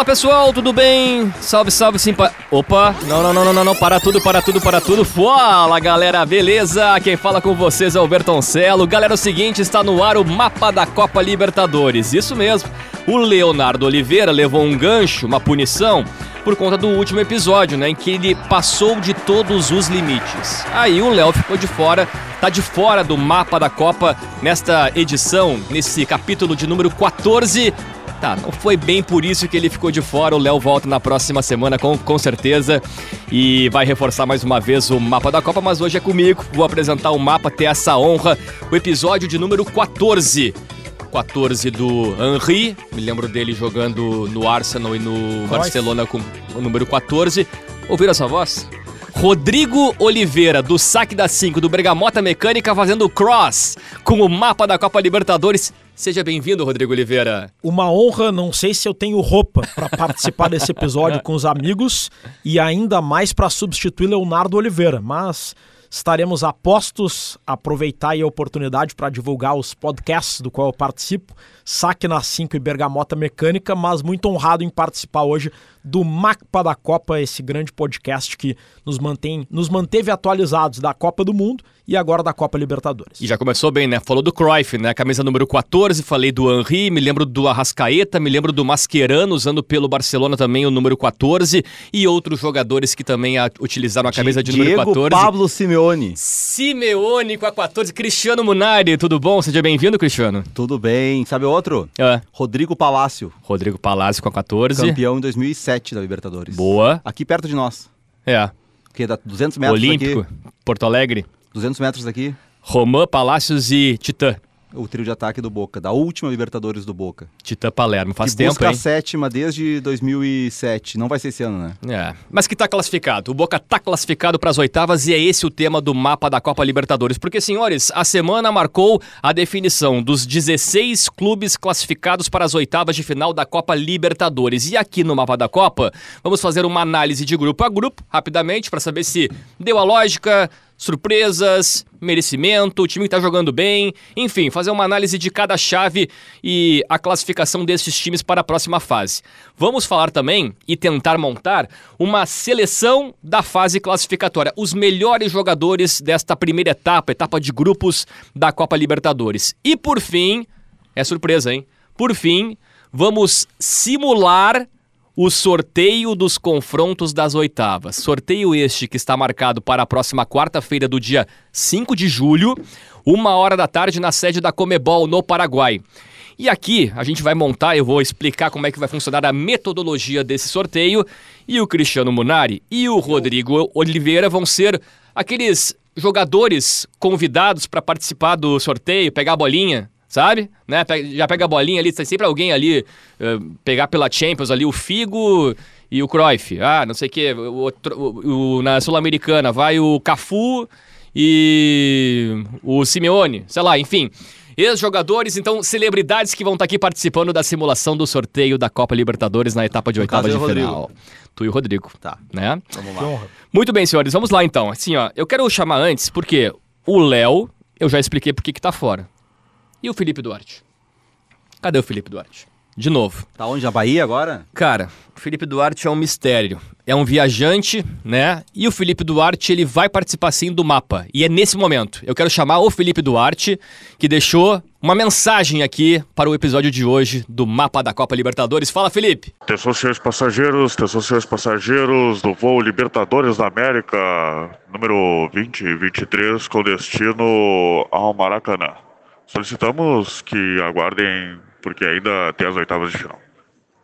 Fala pessoal, tudo bem? Salve, salve, simpa. Opa, não, não, não, não, não, não, para tudo, para tudo, para tudo. Fala galera, beleza? Quem fala com vocês é o Bertoncelo. Galera, é o seguinte, está no ar o mapa da Copa Libertadores. Isso mesmo. O Leonardo Oliveira levou um gancho, uma punição, por conta do último episódio, né? Em que ele passou de todos os limites. Aí o Léo ficou de fora, tá de fora do mapa da Copa nesta edição, nesse capítulo de número 14. Tá, não foi bem por isso que ele ficou de fora. O Léo volta na próxima semana, com, com certeza. E vai reforçar mais uma vez o mapa da Copa, mas hoje é comigo. Vou apresentar o mapa, ter essa honra. O episódio de número 14. 14 do Henry, me lembro dele jogando no Arsenal e no Barcelona com o número 14. Ouviram essa voz? Rodrigo Oliveira, do Saque da 5, do Bergamota Mecânica, fazendo cross com o mapa da Copa Libertadores. Seja bem-vindo, Rodrigo Oliveira. Uma honra, não sei se eu tenho roupa para participar desse episódio com os amigos e ainda mais para substituir Leonardo Oliveira, mas estaremos a postos, aproveitar a oportunidade para divulgar os podcasts do qual eu participo, Saque na 5 e Bergamota Mecânica, mas muito honrado em participar hoje do Mapa da Copa, esse grande podcast que nos mantém, nos manteve atualizados da Copa do Mundo e agora da Copa Libertadores. E já começou bem, né? Falou do Cruyff, né? Camisa número 14, falei do Henry, me lembro do Arrascaeta, me lembro do Mascherano usando pelo Barcelona também o número 14 e outros jogadores que também a, utilizaram a camisa de Diego número 14. Pablo Simeone. Simeone com a 14, Cristiano Munari, tudo bom? Seja bem-vindo, Cristiano. Tudo bem. Sabe outro? É. Rodrigo Palácio, Rodrigo Palácio com a 14. campeão em 2007 da Libertadores. Boa. Aqui perto de nós. É. Que dá 200 metros Olímpico, daqui. Porto Alegre. 200 metros daqui. Romã, Palácios e Titã. O trio de ataque do Boca, da última Libertadores do Boca. Titã Palermo. Faz que tempo, busca hein? a sétima desde 2007. Não vai ser esse ano, né? É, mas que tá classificado. O Boca tá classificado para as oitavas e é esse o tema do mapa da Copa Libertadores. Porque, senhores, a semana marcou a definição dos 16 clubes classificados para as oitavas de final da Copa Libertadores. E aqui no mapa da Copa, vamos fazer uma análise de grupo a grupo, rapidamente, para saber se deu a lógica, surpresas, merecimento, o time que tá jogando bem, enfim, fazer uma análise de cada chave e a classificação desses times para a próxima fase. Vamos falar também e tentar montar uma seleção da fase classificatória, os melhores jogadores desta primeira etapa, etapa de grupos da Copa Libertadores. E por fim, é surpresa, hein? Por fim, vamos simular o sorteio dos confrontos das oitavas. Sorteio este que está marcado para a próxima quarta-feira do dia 5 de julho, uma hora da tarde, na sede da Comebol, no Paraguai. E aqui a gente vai montar, eu vou explicar como é que vai funcionar a metodologia desse sorteio. E o Cristiano Munari e o Rodrigo Oliveira vão ser aqueles jogadores convidados para participar do sorteio, pegar a bolinha, sabe? Né? Já pega a bolinha ali, tem sempre alguém ali, eh, pegar pela Champions ali, o Figo e o Cruyff. Ah, não sei o quê. O, outro- o- o- na Sul-Americana vai o Cafu e o Simeone, sei lá, enfim. Ex-jogadores, então, celebridades que vão estar aqui participando da simulação do sorteio da Copa Libertadores na etapa de oitavas de o Rodrigo. final. Tu e o Rodrigo. Tá. Né? Vamos Que lá. Muito bem, senhores, vamos lá então. Assim, ó, eu quero chamar antes porque o Léo, eu já expliquei por que que tá fora. E o Felipe Duarte? Cadê o Felipe Duarte? De novo. Tá onde? Na Bahia agora? Cara, o Felipe Duarte é um mistério. É um viajante, né? E o Felipe Duarte, ele vai participar sim do mapa. E é nesse momento. Eu quero chamar o Felipe Duarte, que deixou uma mensagem aqui para o episódio de hoje do Mapa da Copa Libertadores. Fala, Felipe! Atenção, senhores passageiros, atenção, senhores passageiros do voo Libertadores da América, número 2023, com destino ao Maracanã. Solicitamos que aguardem, porque ainda tem as oitavas de final.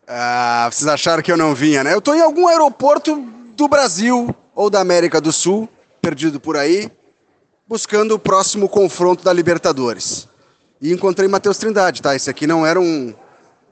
Ah, vocês acharam que eu não vinha, né? Eu tô em algum aeroporto do Brasil ou da América do Sul, perdido por aí, buscando o próximo confronto da Libertadores. E encontrei Matheus Trindade, tá? Esse aqui não era um,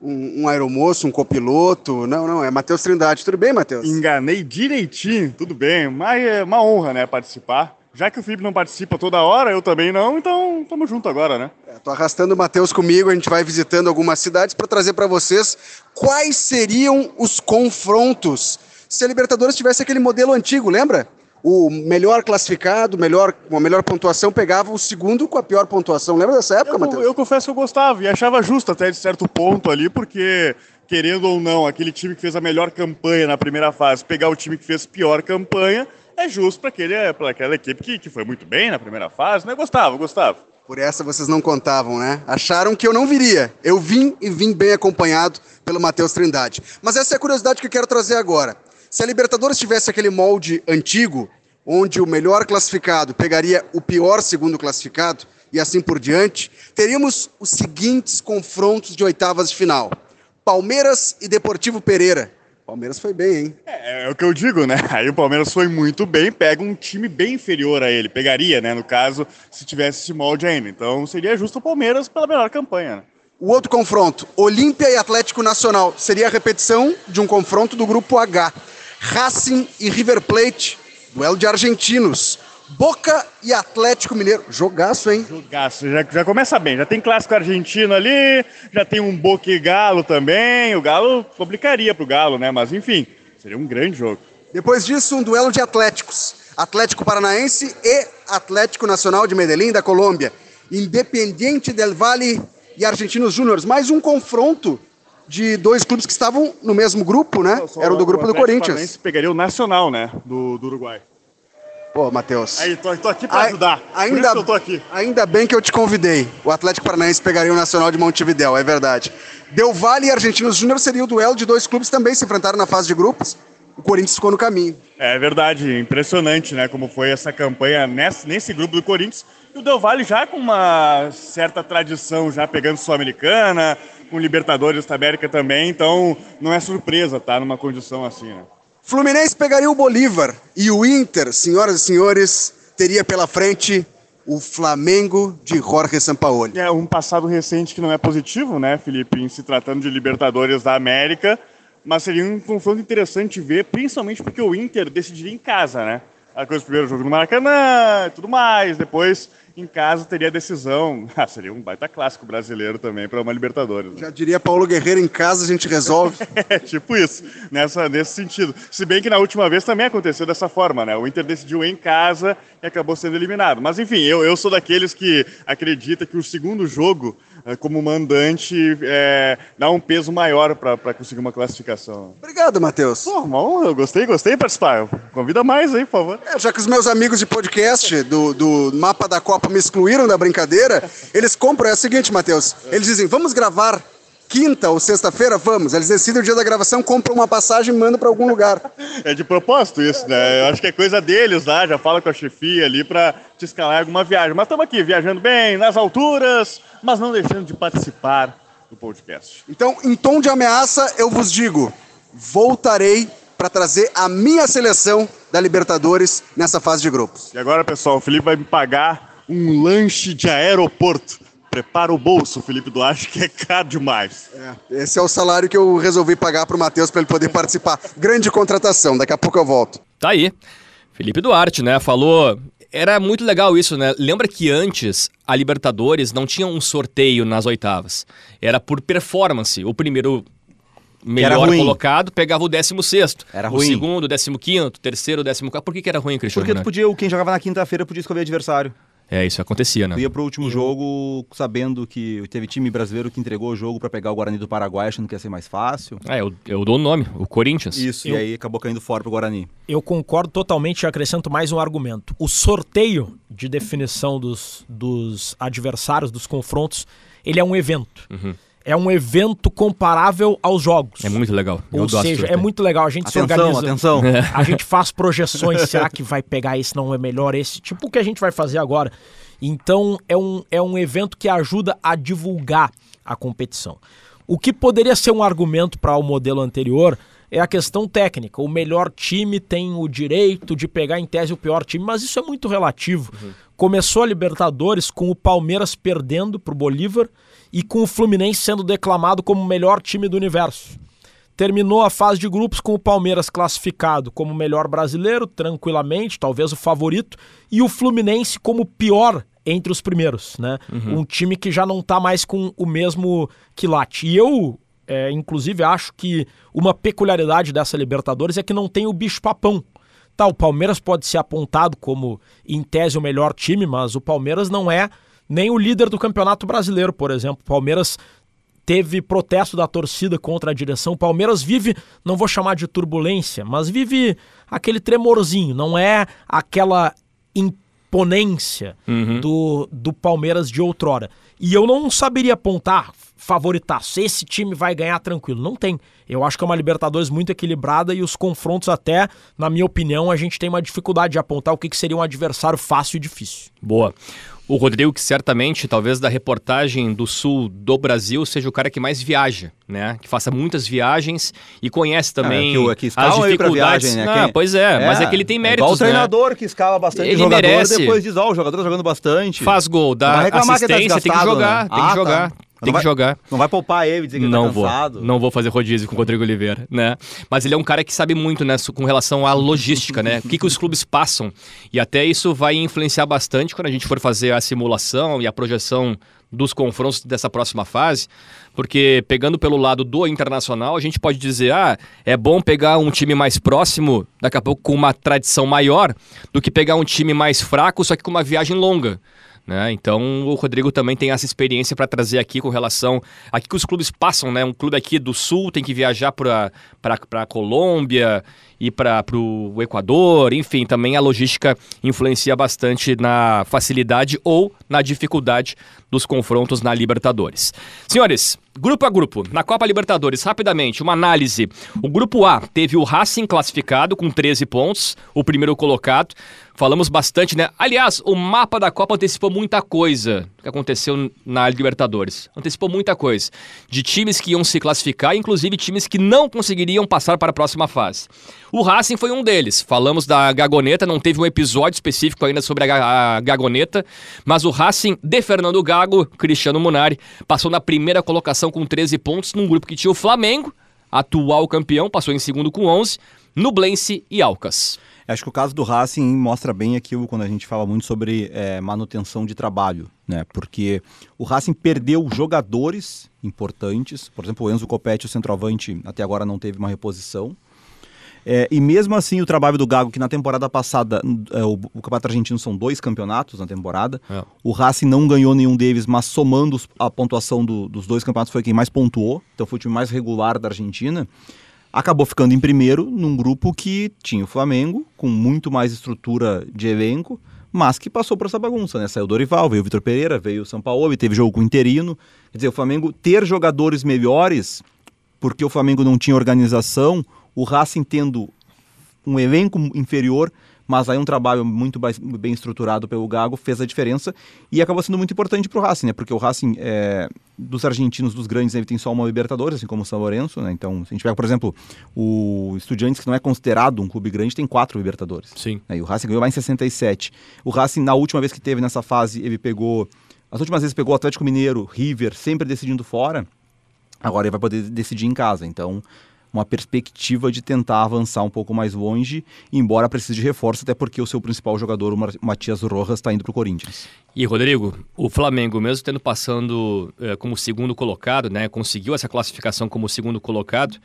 um, um aeromoço, um copiloto, não, não, é Matheus Trindade. Tudo bem, Matheus? Enganei direitinho, tudo bem, mas é uma honra, né, participar. Já que o Felipe não participa toda hora, eu também não, então tamo junto agora, né? É, tô arrastando o Matheus comigo, a gente vai visitando algumas cidades para trazer para vocês quais seriam os confrontos se a Libertadores tivesse aquele modelo antigo, lembra? O melhor classificado, melhor, com a melhor pontuação, pegava o segundo com a pior pontuação. Lembra dessa época, Eu, Matheus? eu confesso que eu gostava e achava justo até de certo ponto ali, porque querendo ou não, aquele time que fez a melhor campanha na primeira fase, pegar o time que fez pior campanha, é justo para aquela equipe que, que foi muito bem na primeira fase, né? Gostava, gostava. Por essa vocês não contavam, né? Acharam que eu não viria. Eu vim e vim bem acompanhado pelo Matheus Trindade. Mas essa é a curiosidade que eu quero trazer agora. Se a Libertadores tivesse aquele molde antigo, onde o melhor classificado pegaria o pior segundo classificado, e assim por diante, teríamos os seguintes confrontos de oitavas de final: Palmeiras e Deportivo Pereira. Palmeiras foi bem, hein? É, é, o que eu digo, né? Aí o Palmeiras foi muito bem, pega um time bem inferior a ele. Pegaria, né? No caso, se tivesse esse molde ainda. Então seria justo o Palmeiras pela melhor campanha, né? O outro confronto, Olímpia e Atlético Nacional, seria a repetição de um confronto do grupo H. Racing e River Plate, duelo de argentinos. Boca e Atlético Mineiro. Jogaço, hein? Jogaço. Já, já começa bem. Já tem clássico argentino ali, já tem um Boca e Galo também. O Galo complicaria pro Galo, né? Mas enfim, seria um grande jogo. Depois disso, um duelo de Atléticos. Atlético Paranaense e Atlético Nacional de Medellín, da Colômbia. Independiente del Valle e Argentinos Júniors. Mais um confronto de dois clubes que estavam no mesmo grupo, né? Era o do grupo do Corinthians. Paranaense pegaria o Nacional, né? Do, do Uruguai. Pô, Matheus. Aí, tô, tô aqui para ajudar. Ainda, eu tô aqui. Ainda bem que eu te convidei. O Atlético Paranaense pegaria o Nacional de Montevidéu, é verdade. Del Valle e Argentinos Júnior seria o duelo de dois clubes que também se enfrentaram na fase de grupos. O Corinthians ficou no caminho. É verdade, impressionante, né? Como foi essa campanha nesse, nesse grupo do Corinthians. E o Del Valle já com uma certa tradição, já pegando Sul-Americana, com Libertadores da América também, então não é surpresa, tá? Numa condição assim, né? Fluminense pegaria o Bolívar e o Inter, senhoras e senhores, teria pela frente o Flamengo de Jorge Sampaoli. É um passado recente que não é positivo, né, Felipe, em se tratando de Libertadores da América, mas seria um confronto interessante ver, principalmente porque o Inter decidiria em casa, né? A coisa primeiro jogo no Maracanã, tudo mais, depois em casa teria decisão. Ah, seria um baita clássico brasileiro também para uma Libertadores. Né? Já diria Paulo Guerreiro, em casa a gente resolve. é, tipo isso, nessa, nesse sentido. Se bem que na última vez também aconteceu dessa forma, né? O Inter decidiu em casa e acabou sendo eliminado. Mas enfim, eu, eu sou daqueles que acredita que o segundo jogo como mandante é, dá um peso maior para conseguir uma classificação. Obrigado, Matheus. Pô, uma eu gostei, gostei de participar. Convida mais aí, por favor. É, já que os meus amigos de podcast do, do Mapa da Copa me excluíram da brincadeira, eles compram, é o seguinte, Matheus, eles dizem, vamos gravar quinta ou sexta-feira, vamos. Eles decidem o dia da gravação, compram uma passagem e mandam para algum lugar. É de propósito isso, né? Eu acho que é coisa deles lá, já fala com a chefia ali para te escalar alguma viagem. Mas estamos aqui, viajando bem, nas alturas, mas não deixando de participar do podcast. Então, em tom de ameaça, eu vos digo: voltarei para trazer a minha seleção da Libertadores nessa fase de grupos. E agora, pessoal, o Felipe vai me pagar um lanche de aeroporto Prepara o bolso, Felipe Duarte, que é caro demais. É, esse é o salário que eu resolvi pagar para o Matheus para ele poder participar. Grande contratação, daqui a pouco eu volto. Tá aí. Felipe Duarte, né? Falou. Era muito legal isso, né? Lembra que antes a Libertadores não tinha um sorteio nas oitavas. Era por performance. O primeiro melhor colocado pegava o 16 Era ruim. O segundo, o 15 o terceiro, o 14 Por que, que era ruim, Cristiano? Porque tu podia, quem jogava na quinta-feira podia escolher adversário. É, isso acontecia, né? Tu ia pro último jogo sabendo que teve time brasileiro que entregou o jogo para pegar o Guarani do Paraguai, achando que ia ser mais fácil. É, eu, eu dou o nome, o Corinthians. Isso, eu, e aí acabou caindo fora pro Guarani. Eu concordo totalmente e acrescento mais um argumento. O sorteio de definição dos, dos adversários, dos confrontos, ele é um evento. Uhum é um evento comparável aos jogos. É muito legal. Eu Ou seja, é muito legal. A gente atenção, se organiza. Atenção, A gente faz projeções. será que vai pegar esse? Não é melhor esse? Tipo o que a gente vai fazer agora. Então, é um, é um evento que ajuda a divulgar a competição. O que poderia ser um argumento para o modelo anterior é a questão técnica. O melhor time tem o direito de pegar em tese o pior time, mas isso é muito relativo. Uhum. Começou a Libertadores com o Palmeiras perdendo para o Bolívar e com o Fluminense sendo declamado como o melhor time do universo. Terminou a fase de grupos com o Palmeiras classificado como o melhor brasileiro, tranquilamente, talvez o favorito, e o Fluminense como pior entre os primeiros, né? Uhum. Um time que já não está mais com o mesmo quilate. E eu, é, inclusive, acho que uma peculiaridade dessa Libertadores é que não tem o bicho-papão. Tá, o Palmeiras pode ser apontado como, em tese, o melhor time, mas o Palmeiras não é nem o líder do Campeonato Brasileiro, por exemplo. Palmeiras teve protesto da torcida contra a direção. Palmeiras vive, não vou chamar de turbulência, mas vive aquele tremorzinho, não é aquela imponência Uhum. do, do Palmeiras de outrora. E eu não saberia apontar favoritaço. Esse time vai ganhar tranquilo. Não tem. Eu acho que é uma Libertadores muito equilibrada e os confrontos, até, na minha opinião, a gente tem uma dificuldade de apontar o que, que seria um adversário fácil e difícil. Boa. O Rodrigo, que certamente, talvez da reportagem do sul do Brasil, seja o cara que mais viaja, né? Que faça muitas viagens e conhece também é que o- é que as dificuldades. viagem, né? Ah, Quem- pois é, mas é que ele tem É méritos, igual o né? treinador que escala bastante Ele jogador, merece. depois diz, ó, o jogador tá jogando bastante. Faz gol, dá reclamar que tá assistência, tem que desgastado, jogar, né? tem Ah, que tá. jogar, Não tem vai- que jogar. Não vai poupar ele, dizer que ele Não tá vou, cansado. não vou fazer rodízio com o Rodrigo Oliveira, né? Mas ele é um cara que sabe muito, né, com relação à logística, né? O que, que os clubes passam. E até isso vai influenciar bastante quando a gente for fazer a simulação e a projeção dos confrontos dessa próxima fase. Porque pegando pelo lado do internacional, a gente pode dizer, ah, é bom pegar um time mais próximo, daqui a pouco com uma tradição maior, do que pegar um time mais fraco, só que com uma viagem longa. Né? Então o Rodrigo também tem essa experiência para trazer aqui com relação a que os clubes passam, né? Um clube aqui do sul tem que viajar para a Colômbia e para o Equador, enfim, também a logística influencia bastante na facilidade ou na dificuldade dos confrontos na Libertadores. Senhores, grupo a grupo, na Copa Libertadores, rapidamente, uma análise. O grupo A teve o Racing classificado com 13 pontos, o primeiro colocado. Falamos bastante, né? Aliás, o mapa da Copa antecipou muita coisa que aconteceu na Libertadores. Antecipou muita coisa. De times que iam se classificar, inclusive times que não conseguiriam passar para a próxima fase. O Racing foi um deles. Falamos da Gagoneta, não teve um episódio específico ainda sobre a, Ga- a Gagoneta, mas o Racing de Fernando Gago, Cristiano Munari, passou na primeira colocação com 13 pontos num grupo que tinha o Flamengo, atual campeão, passou em segundo com 11, Nublense e Alcas. Acho que o caso do Racing mostra bem aquilo quando a gente fala muito sobre é, manutenção de trabalho, né? Porque o Racing perdeu jogadores importantes, por exemplo, o Enzo Copete, o centroavante, até agora não teve uma reposição. É, e mesmo assim, o trabalho do Gago, que na temporada passada, é, o, o Campeonato Argentino são dois campeonatos na temporada, É. o Racing não ganhou nenhum deles, mas somando a pontuação do- dos dois campeonatos foi quem mais pontuou, então foi o time mais regular da Argentina acabou ficando em primeiro num grupo que tinha o Flamengo, com muito mais estrutura de elenco, mas que passou por essa bagunça, né? Saiu o Dorival, veio o Vitor Pereira, veio o São Paulo, e teve jogo com o Interino. Quer dizer, o Flamengo ter jogadores melhores, porque o Flamengo não tinha organização, o Racing tendo um elenco inferior, mas aí um trabalho muito bem estruturado pelo Gago fez a diferença e acabou sendo muito importante para o Racing, né? Porque o Racing, é, dos argentinos, dos grandes, ele tem só uma Libertadores, assim como o São Lourenço, né? Então, se a gente pega, por exemplo, o Estudiantes, que não é considerado um clube grande, tem quatro Libertadores. Sim. né? E o Racing ganhou lá em 67. O Racing, na última vez que teve nessa fase, ele pegou. As últimas vezes pegou o Atlético Mineiro, River, sempre decidindo fora. Agora ele vai poder decidir em casa. Então, uma perspectiva de tentar avançar um pouco mais longe, embora precise de reforço, até porque o seu principal jogador, o Matias Rojas, está indo para o Corinthians. E Rodrigo, o Flamengo, mesmo tendo passando eh, como segundo colocado, né, conseguiu essa classificação como segundo colocado,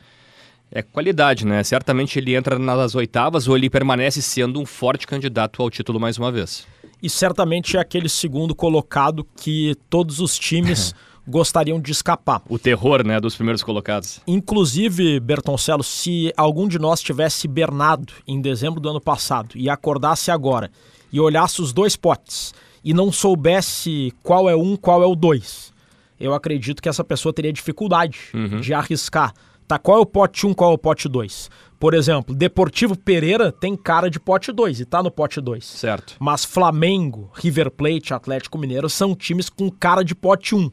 é qualidade, né? Certamente ele entra nas oitavas ou ele permanece sendo um forte candidato ao título mais uma vez. E certamente é aquele segundo colocado que todos os times gostariam de escapar. O terror, né, dos primeiros colocados. Inclusive, Bertoncello, se algum de nós tivesse hibernado em dezembro do ano passado e acordasse agora e olhasse os dois potes e não soubesse qual é um, qual é o dois, eu acredito que essa pessoa teria dificuldade de arriscar. Tá, qual é o pote 1, qual é o pote 2? Por exemplo, Deportivo Pereira tem cara de pote 2 e tá no pote 2. Certo. Mas Flamengo, River Plate, Atlético Mineiro são times com cara de pote 1.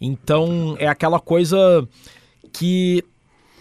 Então é aquela coisa que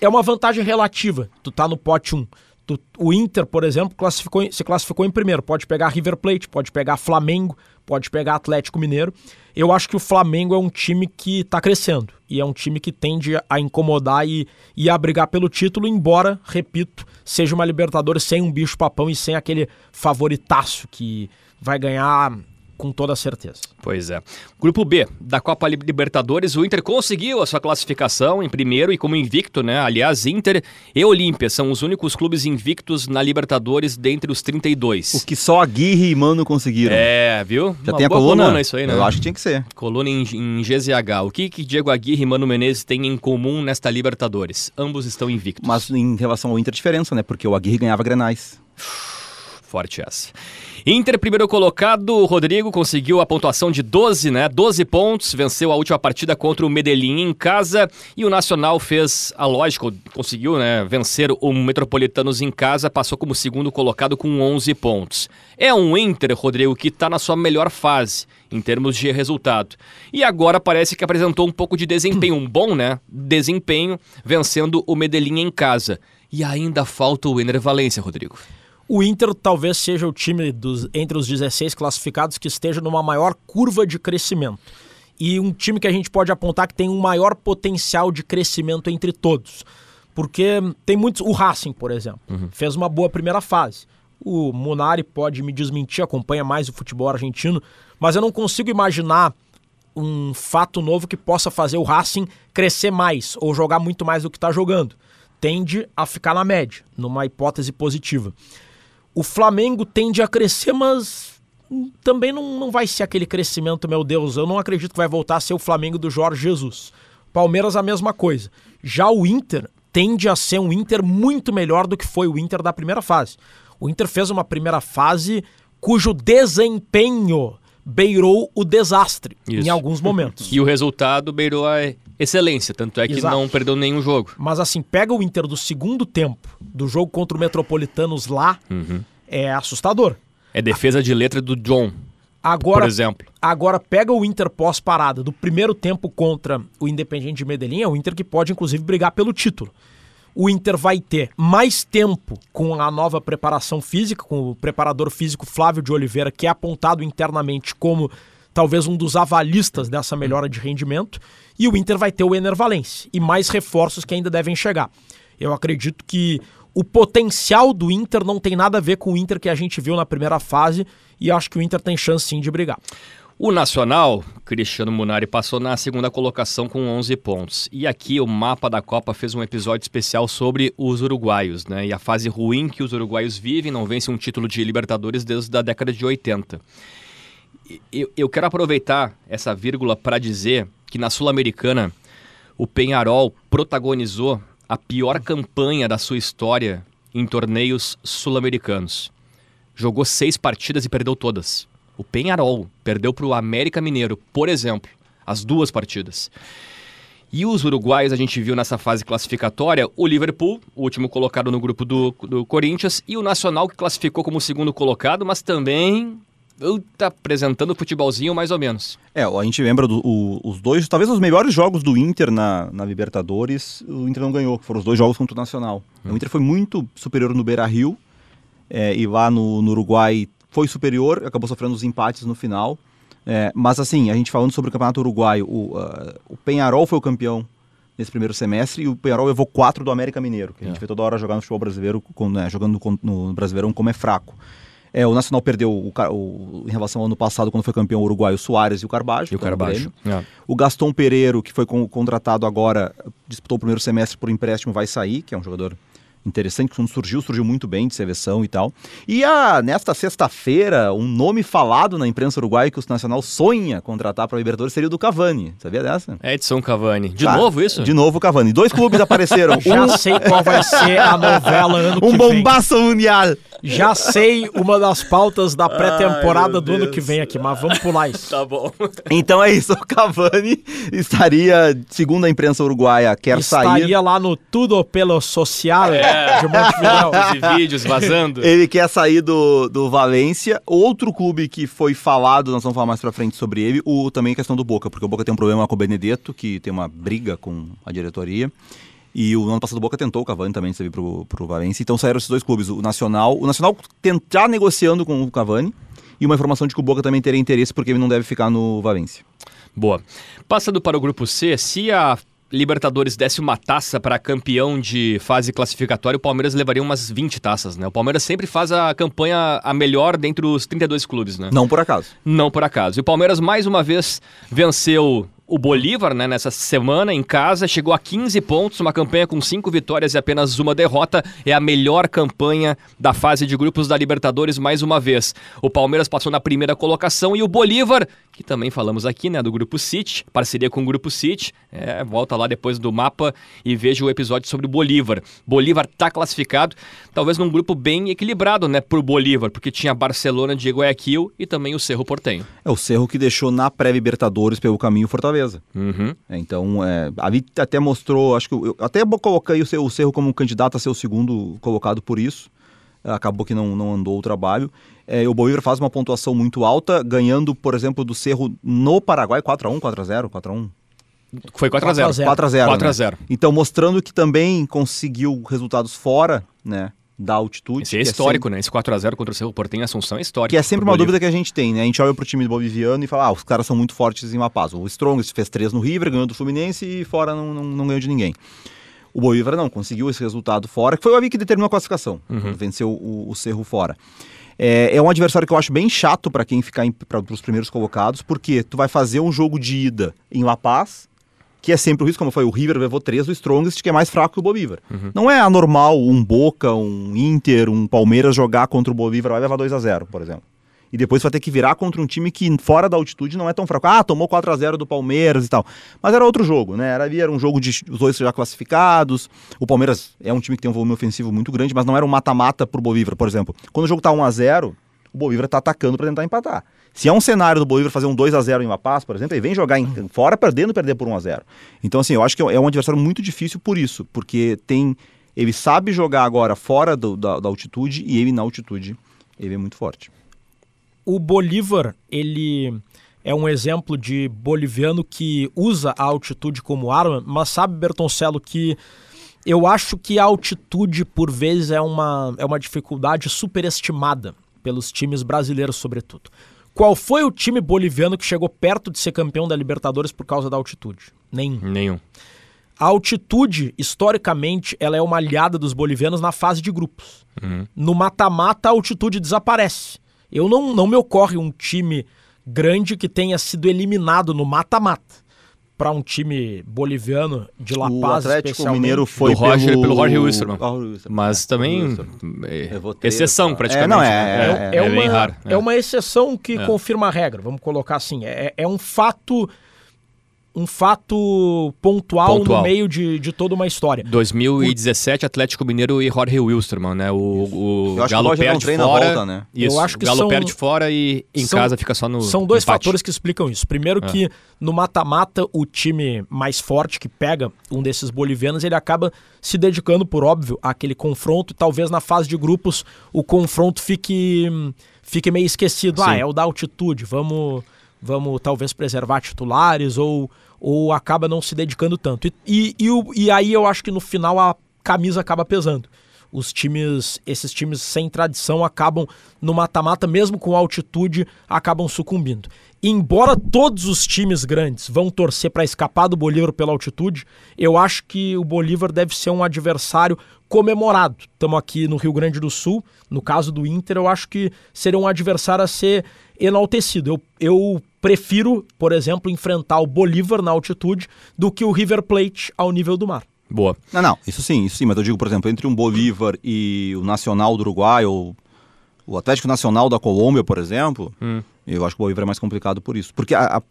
é uma vantagem relativa. Tu tá no pote 1. Tu- o Inter, por exemplo, classificou, se classificou em primeiro. Pode pegar River Plate, pode pegar Flamengo, pode pegar Atlético Mineiro. Eu acho que o Flamengo é um time que tá crescendo. E é um time que tende a incomodar e, e a brigar pelo título, embora, repito, seja uma Libertadores sem um bicho papão e sem aquele favoritaço que vai ganhar com toda certeza. Pois é. Grupo B da Copa Libertadores, o Inter conseguiu a sua classificação em primeiro e como invicto, né? Aliás, Inter e Olímpia são os únicos clubes invictos na Libertadores dentre os 32. O que só Aguirre e Mano conseguiram. É, viu? Já Uma tem a boa coluna? isso aí, né? Eu acho que tinha que ser. Coluna em, em GZH. O que, que Diego Aguirre e Mano Menezes têm em comum nesta Libertadores? Ambos estão invictos. Mas em relação ao Inter, diferença, né? Porque o Aguirre ganhava grenais. Forte essa. Inter, primeiro colocado, Rodrigo conseguiu a pontuação de 12, né? 12 pontos, venceu a última partida contra o Medellín em casa e o Nacional fez a lógica, conseguiu, né, vencer o Metropolitanos em casa, passou como segundo colocado com 11 pontos. É um Inter, Rodrigo, que está na sua melhor fase em termos de resultado. E agora parece que apresentou um pouco de desempenho, um bom, né, desempenho, vencendo o Medellín em casa. E ainda falta o Ener Valência, Rodrigo. O Inter talvez seja o time dos, entre os 16 classificados que esteja numa maior curva de crescimento. E um time que a gente pode apontar que tem um maior potencial de crescimento entre todos. Porque tem muitos. O Racing, por exemplo, fez uma boa primeira fase. O Munari pode me desmentir, acompanha mais o futebol argentino, mas eu não consigo imaginar um fato novo que possa fazer o Racing crescer mais ou jogar muito mais do que está jogando. Tende a ficar na média, numa hipótese positiva. O Flamengo tende a crescer, mas também não, não vai ser aquele crescimento, meu Deus. Eu não acredito que vai voltar a ser o Flamengo do Jorge Jesus. Palmeiras, a mesma coisa. Já o Inter tende a ser um Inter muito melhor do que foi o Inter da primeira fase. O Inter fez uma primeira fase cujo desempenho beirou o desastre Isso. em alguns momentos. E o resultado beirou a excelência, tanto é que Exato. não perdeu nenhum jogo. Mas assim, pega o Inter do segundo tempo, do jogo contra o Metropolitanos lá, é assustador. É defesa de letra do John, Agora, por exemplo. Agora pega o Inter pós-parada do primeiro tempo contra o Independiente de Medellín, é o Inter que pode inclusive brigar pelo título. O Inter vai ter mais tempo com a nova preparação física, com o preparador físico Flávio de Oliveira, que é apontado internamente como talvez um dos avalistas dessa melhora de rendimento, e o Inter vai ter o Ener Valencia e mais reforços que ainda devem chegar. Eu acredito que o potencial do Inter não tem nada a ver com o Inter que a gente viu na primeira fase e acho que o Inter tem chance sim de brigar. O Nacional, Cristiano Munari, passou na segunda colocação com 11 pontos. E aqui o mapa da Copa fez um episódio especial sobre os uruguaios, né? E a fase ruim que os uruguaios vivem, não vence um título de Libertadores desde a década de 80. E- Eu, eu quero aproveitar essa vírgula para dizer que na Sul-Americana o Penharol protagonizou a pior campanha da sua história em torneios sul-americanos. Jogou seis partidas e perdeu todas. O Penharol perdeu para o América Mineiro, por exemplo, as duas partidas. E os uruguaios a gente viu nessa fase classificatória o Liverpool, o último colocado no grupo do, do Corinthians, e o Nacional, que classificou como segundo colocado, mas também está apresentando futebolzinho mais ou menos. É, a gente lembra do- o- os dois, talvez os melhores jogos do Inter na, na Libertadores, o Inter não ganhou, que foram os dois jogos contra o Nacional. O Inter foi muito superior no Beira Rio, é, e lá no, no Uruguai foi superior, acabou sofrendo os empates no final. É, mas assim, a gente falando sobre o Campeonato Uruguaio, o, ah, o Penharol foi o campeão nesse primeiro semestre e o Penharol levou quatro do América Mineiro, que a gente vê toda hora jogar no futebol brasileiro, com, né, jogando com- no Brasileirão como é fraco. É, o Nacional perdeu o, o- em relação ao ano passado, quando foi campeão o uruguaio, o Soares e o Carbajo. E o no Carbajo. Grêmio. É. O Gaston Pereiro, que foi con- contratado agora, disputou o primeiro semestre por empréstimo, vai sair, que é um jogador interessante, que quando surgiu, surgiu muito bem de seleção e tal. E a, nesta sexta-feira, um nome falado na imprensa uruguaia que o Nacional sonha contratar para o Libertadores seria o do Cavani. Sabia dessa? É Edson Cavani. De Tá, novo isso? De novo o Cavani. Dois clubes apareceram. Já um, sei qual vai ser a novela ano que um vem. bombaço mundial. Já sei uma das pautas da pré-temporada do ano Deus. que vem aqui, mas vamos pular isso. Tá bom. Então é isso, o Cavani estaria, segundo a imprensa uruguaia, quer sair. Estaria lá no Tudo Pelo Social de. Os vídeos vazando. Ele quer sair do, do Valência. Outro clube que foi falado, nós vamos falar mais pra frente sobre ele, o, também a questão do Boca, porque o Boca tem um problema com o Benedetto, que tem uma briga com a diretoria. E o ano passado o Boca tentou o Cavani também de vir pro, pro Valência. Então saíram esses dois clubes. O Nacional, o Nacional tentar negociando com o Cavani. E uma informação de que o Boca também teria interesse porque ele não deve ficar no Valência. Boa. Passando para o grupo C, se a Libertadores desse uma taça para campeão de fase classificatória, o Palmeiras levaria umas 20 taças, né? O Palmeiras sempre faz a campanha a melhor dentre os 32 clubes, né? Não por acaso. Não por acaso. E o Palmeiras mais uma vez venceu o Bolívar, né, nessa semana em casa, chegou a 15 pontos, uma campanha com 5 vitórias e apenas uma derrota. É a melhor campanha da fase de grupos da Libertadores mais uma vez. O Palmeiras passou na primeira colocação e o Bolívar, que também falamos aqui, né, do Grupo City, parceria com o Grupo City. É, volta lá depois do mapa e veja o episódio sobre o Bolívar. Bolívar está classificado, talvez num grupo bem equilibrado, né, pro Bolívar, porque tinha Barcelona de Guayaquil e também o Cerro Portenho. É o Cerro que deixou na pré-Libertadores pelo caminho Fortaleza. Uhum. É, então, é, a Vi até mostrou, acho que eu, eu até coloquei o, seu, o Cerro como candidato a ser o segundo colocado por isso. Acabou que não, não andou o trabalho. É, o Bolívar faz uma pontuação muito alta, ganhando, por exemplo, do Cerro no Paraguai 4x1, 4x0, 4x1. Foi 4x0. 4x0. 4x0. Né? Então, mostrando que também conseguiu resultados fora, né? Da altitude. Esse é histórico, é sempre... né? Esse 4x0 contra o Cerro Portenho em Assunção é histórico. Que é sempre uma dúvida que a gente tem, né? A gente olha pro time boliviano e fala, ah, os caras são muito fortes em La Paz. O Strongest fez 3 no River, ganhou do Fluminense e fora não, não, não ganhou de ninguém. O Bolívar não, conseguiu esse resultado fora, que foi o Avi que determinou a classificação. Uhum. Venceu o, o Cerro fora. É, é, um adversário que eu acho bem chato para quem ficar para os primeiros colocados, porque tu vai fazer um jogo de ida em La Paz, que é sempre o risco, como foi o River levou 3 do Strongest, que é mais fraco que o Bolívar. Uhum. Não é anormal um Boca, um Inter, um Palmeiras jogar contra o Bolívar, vai levar 2 a 0 por exemplo. E depois vai ter que virar contra um time que fora da altitude não é tão fraco. Ah, tomou 4 a 0 do Palmeiras e tal. Mas era outro jogo, né? Era, era um jogo de os dois já classificados. O Palmeiras é um time que tem um volume ofensivo muito grande, mas não era um mata-mata pro Bolívar, por exemplo. Quando o jogo tá 1 a 0 o Bolívar tá atacando para tentar empatar. Se é um cenário do Bolívar fazer um 2 a 0 em La Paz, por exemplo, ele vem jogar em, fora perdendo perder por 1 a 0 Então, assim, eu acho que é um adversário muito difícil por isso, porque tem. Ele sabe jogar agora fora do, da, da altitude e ele na altitude ele é muito forte. O Bolívar, ele é um exemplo de boliviano que usa a altitude como arma, mas sabe, Bertoncello, que eu acho que a altitude, por vezes, é uma, é uma dificuldade superestimada pelos times brasileiros, sobretudo. Qual foi o time boliviano que chegou perto de ser campeão da Libertadores por causa da altitude? Nenhum. Nenhum. A altitude, historicamente, ela é uma aliada dos bolivianos na fase de grupos. Uhum. No mata-mata, a altitude desaparece. Eu não, não me ocorre um time grande que tenha sido eliminado no mata-mata para um time boliviano de La Paz, o Atlético Mineiro foi do Roger, pelo, pelo Roger Wilstermann. Mas é, também é, exceção praticamente. É, não, é, é, é, é uma, raro. É. uma exceção que confirma a regra, vamos colocar assim. É, é um fato um fato pontual, pontual, no meio de, de toda uma história. 2017, o... Atlético Mineiro e Jorge Wilstermann, né? O, o Galo perde fora. Volta, né? Isso, eu acho que o Galo são, perde fora e em são, casa fica só no São dois empate. fatores que explicam isso. Primeiro é. que no mata-mata, o time mais forte que pega um desses bolivianos, ele acaba se dedicando, por óbvio, àquele confronto e talvez na fase de grupos o confronto fique, fique meio esquecido. Ah, Sim. Ah, é o da altitude, vamos, vamos talvez preservar titulares ou ou acaba não se dedicando tanto. E, e, e, e aí eu acho que no final a camisa acaba pesando os times, esses times sem tradição acabam no mata-mata, mesmo com altitude, acabam sucumbindo. embora todos os times grandes vão torcer para escapar do Bolívar pela altitude, eu acho que o Bolívar deve ser um adversário comemorado. Estamos aqui no Rio Grande do Sul, no caso do Inter, eu acho que seria um adversário a ser enaltecido. Eu, eu prefiro, por exemplo, enfrentar o Bolívar na altitude do que o River Plate ao nível do mar. Boa. Não, não, isso sim, isso sim, mas eu digo, por exemplo, entre um Bolívar e o Nacional do Uruguai ou o Atlético Nacional da Colômbia, por exemplo, hum. eu acho que o Bolívar é mais complicado por isso. Porque a, a,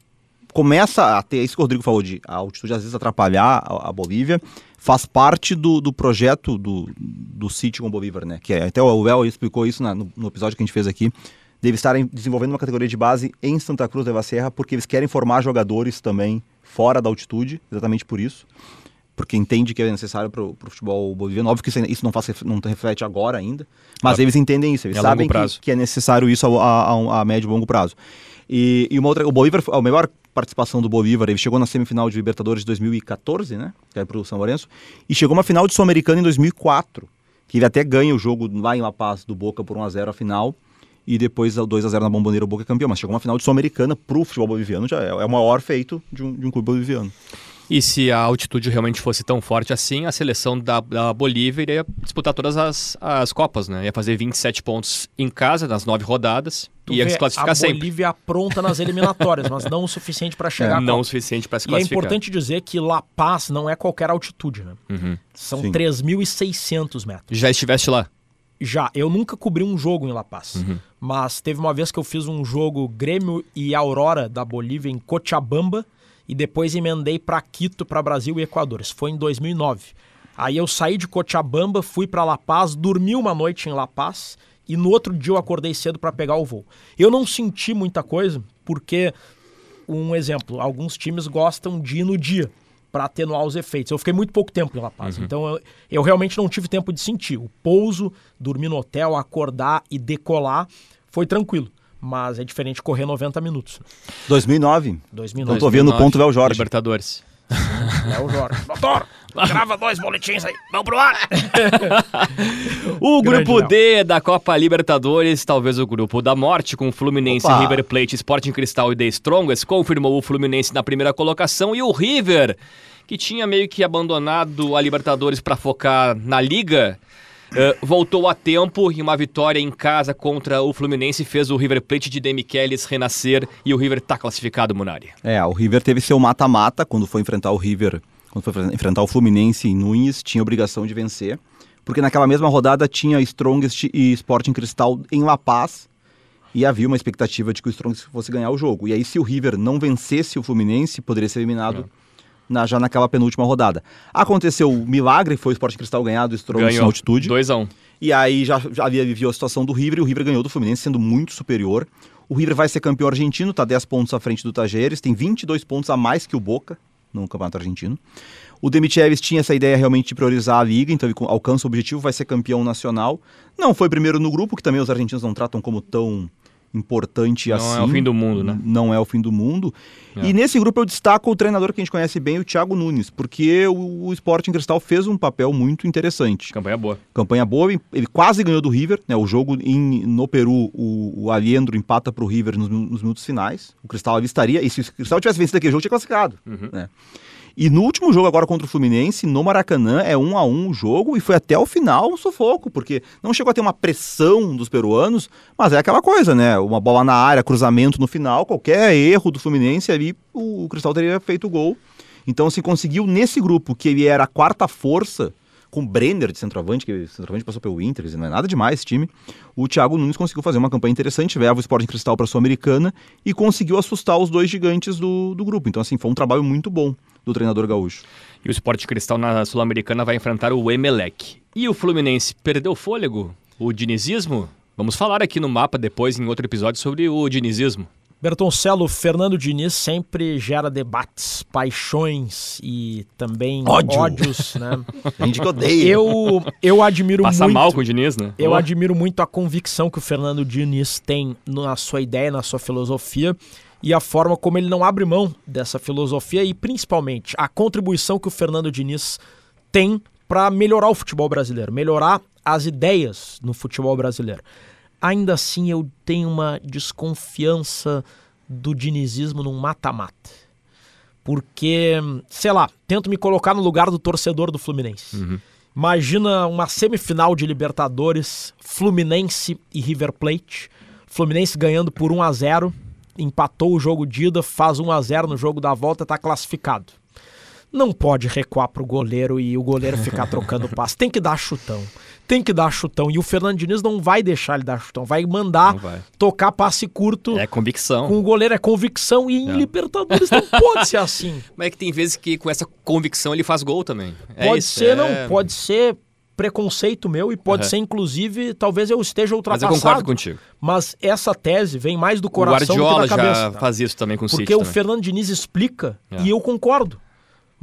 começa a ter, isso que o Rodrigo falou de a altitude às vezes atrapalhar a, a Bolívia, faz parte do, do projeto do, do City com o Bolívar, né? Que é, até o El explicou isso na, no, no episódio que a gente fez aqui deve estarem desenvolvendo uma categoria de base em Santa Cruz da Serra, porque eles querem formar jogadores também fora da altitude, exatamente por isso. Porque entende que é necessário para o futebol boliviano. Óbvio que isso não, faz, não reflete agora ainda, mas eles entendem isso, eles é sabem que, que, é necessário isso a, a, a médio e longo prazo. E, e, uma outra, o Bolívar, a melhor participação do Bolívar, ele chegou na semifinal de Libertadores de 2014, né? Que é para o São Lourenço, e chegou uma final de Sul-Americana em 2004, que ele até ganha o jogo lá em La Paz do Boca por 1 a 0 a final e depois 2 a 0 na Bomboneira o Boca é campeão. Mas chegou uma final de Sul-Americana pro futebol boliviano, já é, é o maior feito de um, de um clube boliviano. E se a altitude realmente fosse tão forte assim, a seleção da, da Bolívia iria disputar todas as, as Copas, né? Ia fazer 27 pontos em casa nas nove rodadas Tu e ia se classificar a sempre. Bolívia pronta nas eliminatórias, mas não o suficiente para chegar à Não o suficiente para se E é classificar. importante dizer que La Paz não é qualquer altitude, né? Uhum. São Sim. 3.600 metros. Já estiveste lá? Já, eu nunca cobri um jogo em La Paz, Uhum. mas teve uma vez que eu fiz um jogo Grêmio e Aurora da Bolívia em Cochabamba e depois emendei para Quito, para Brasil e Equador. Isso foi em 2009. Aí eu saí de Cochabamba, fui para La Paz, dormi uma noite em La Paz e no outro dia eu acordei cedo para pegar o voo. Eu não senti muita coisa porque um exemplo, alguns times gostam de ir no dia para atenuar os efeitos. Eu fiquei muito pouco tempo em La Paz, então eu, eu realmente não tive tempo de sentir. O pouso, dormir no hotel, acordar e decolar foi tranquilo, mas é diferente correr 90 minutos. 2009. 2009 Eu tô vendo o ponto Léo Jorge. Libertadores. é o Jorge. Doutor, grava dois boletins aí. Vamos pro ar. O Grande grupo Léo. D da Copa Libertadores, talvez o grupo da morte, com Fluminense, Opa. River Plate, Sporting Cristal e The Strongest, confirmou o Fluminense na primeira colocação e o River, que tinha meio que abandonado a Libertadores para focar na Liga, eh, voltou a tempo e uma vitória em casa contra o Fluminense fez o River Plate de Demichelis renascer e o River tá classificado, Munari. É, o River teve seu mata-mata quando foi enfrentar o River, quando foi enfrentar o Fluminense em Nunes, tinha obrigação de vencer, porque naquela mesma rodada tinha Strongest e Sporting Cristal em La Paz, e havia uma expectativa de que o Strongest fosse ganhar o jogo. E aí se o River não vencesse o Fluminense, poderia ser eliminado na- já naquela penúltima rodada. Aconteceu o milagre, foi o Sporting Cristal ganhar do Strongest Ganhou altitude. 2 a 1 E aí já, já havia vivido a situação do River e o River ganhou do Fluminense, sendo muito superior. O River vai ser campeão argentino, tá 10 pontos à frente do Tajeres, tem 22 pontos a mais que o Boca no Campeonato Argentino. O Demichelis tinha essa ideia realmente de priorizar a liga, então ele alcança o objetivo, vai ser campeão nacional. Não foi primeiro no grupo, que também os argentinos não tratam como tão importante Não assim. é o fim do mundo, né? Não é o fim do mundo. É. E nesse grupo eu destaco o treinador que a gente conhece bem, o Thiago Nunes, porque o, o Sporting Cristal fez um papel muito interessante. Campanha boa. Campanha boa, ele quase ganhou do River, né? O jogo em, no Peru, o, o Aliendro empata para o River nos, nos minutos finais. O Cristal avistaria, e se o Cristal tivesse vencido aquele jogo, tinha classificado. né? E no último jogo agora contra o Fluminense, no Maracanã, é um a um o jogo e foi até o final um sufoco, porque não chegou a ter uma pressão dos peruanos, mas é aquela coisa, né? Uma bola na área, cruzamento no final, qualquer erro do Fluminense ali, o, Cristal teria feito o gol. Então se conseguiu nesse grupo, que ele era a quarta força, com Brenner de centroavante, que centroavante passou pelo Inter, não é nada demais esse time. O Thiago Nunes conseguiu fazer uma campanha interessante, leva o Sporting Cristal para a Sul-Americana e conseguiu assustar os dois gigantes do, do grupo. Então, assim, foi um trabalho muito bom do treinador gaúcho. E o Sport Cristal na Sul-Americana vai enfrentar o Emelec. E o Fluminense perdeu fôlego? O dinizismo? Vamos falar aqui no mapa depois, em outro episódio, sobre o dinizismo. Bertoncello, Fernando Diniz sempre gera debates, paixões e também Ódio. ódios, né? Gente que odeia. Eu, eu admiro Passa muito. mal com o Diniz, né? Eu Oh. admiro muito a convicção que o Fernando Diniz tem na sua ideia, na sua filosofia e a forma como ele não abre mão dessa filosofia e principalmente a contribuição que o Fernando Diniz tem para melhorar o futebol brasileiro, melhorar as ideias no futebol brasileiro. Ainda assim, eu tenho uma desconfiança do dinizismo num mata-mata. Porque, sei lá, tento me colocar no lugar do torcedor do Fluminense. Imagina uma semifinal de Libertadores, Fluminense e River Plate. Fluminense ganhando por 1 a 0, empatou o jogo de ida, faz 1 a 0 no jogo da volta, tá classificado. Não pode recuar pro goleiro e o goleiro ficar trocando passe. Tem que dar chutão. Tem que dar chutão. E o Fernando Diniz não vai deixar ele dar chutão. Vai mandar vai. tocar passe curto É convicção. com o goleiro. É convicção. E em É. Libertadores não pode ser assim. Mas é que tem vezes que com essa convicção ele faz gol também. É Pode isso, ser, é- não. Pode ser preconceito meu e pode Aham. ser, inclusive, talvez eu esteja Mas eu ultrapassado. concordo contigo. Mas essa tese vem mais do O coração do que da cabeça. já faz isso também com o Porque City o também. Fernando Diniz explica É. e eu concordo.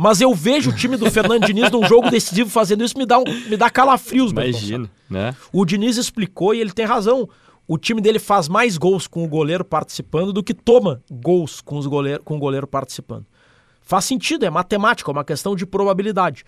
Mas eu vejo o time do Fernando Diniz num jogo decisivo fazendo isso, me dá, um, me dá calafrios. Imagina, né? O Diniz explicou e ele tem razão. O time dele faz mais gols com o goleiro participando do que toma gols com, os goleiro, com o goleiro participando. Faz sentido, é matemática, é uma questão de probabilidade.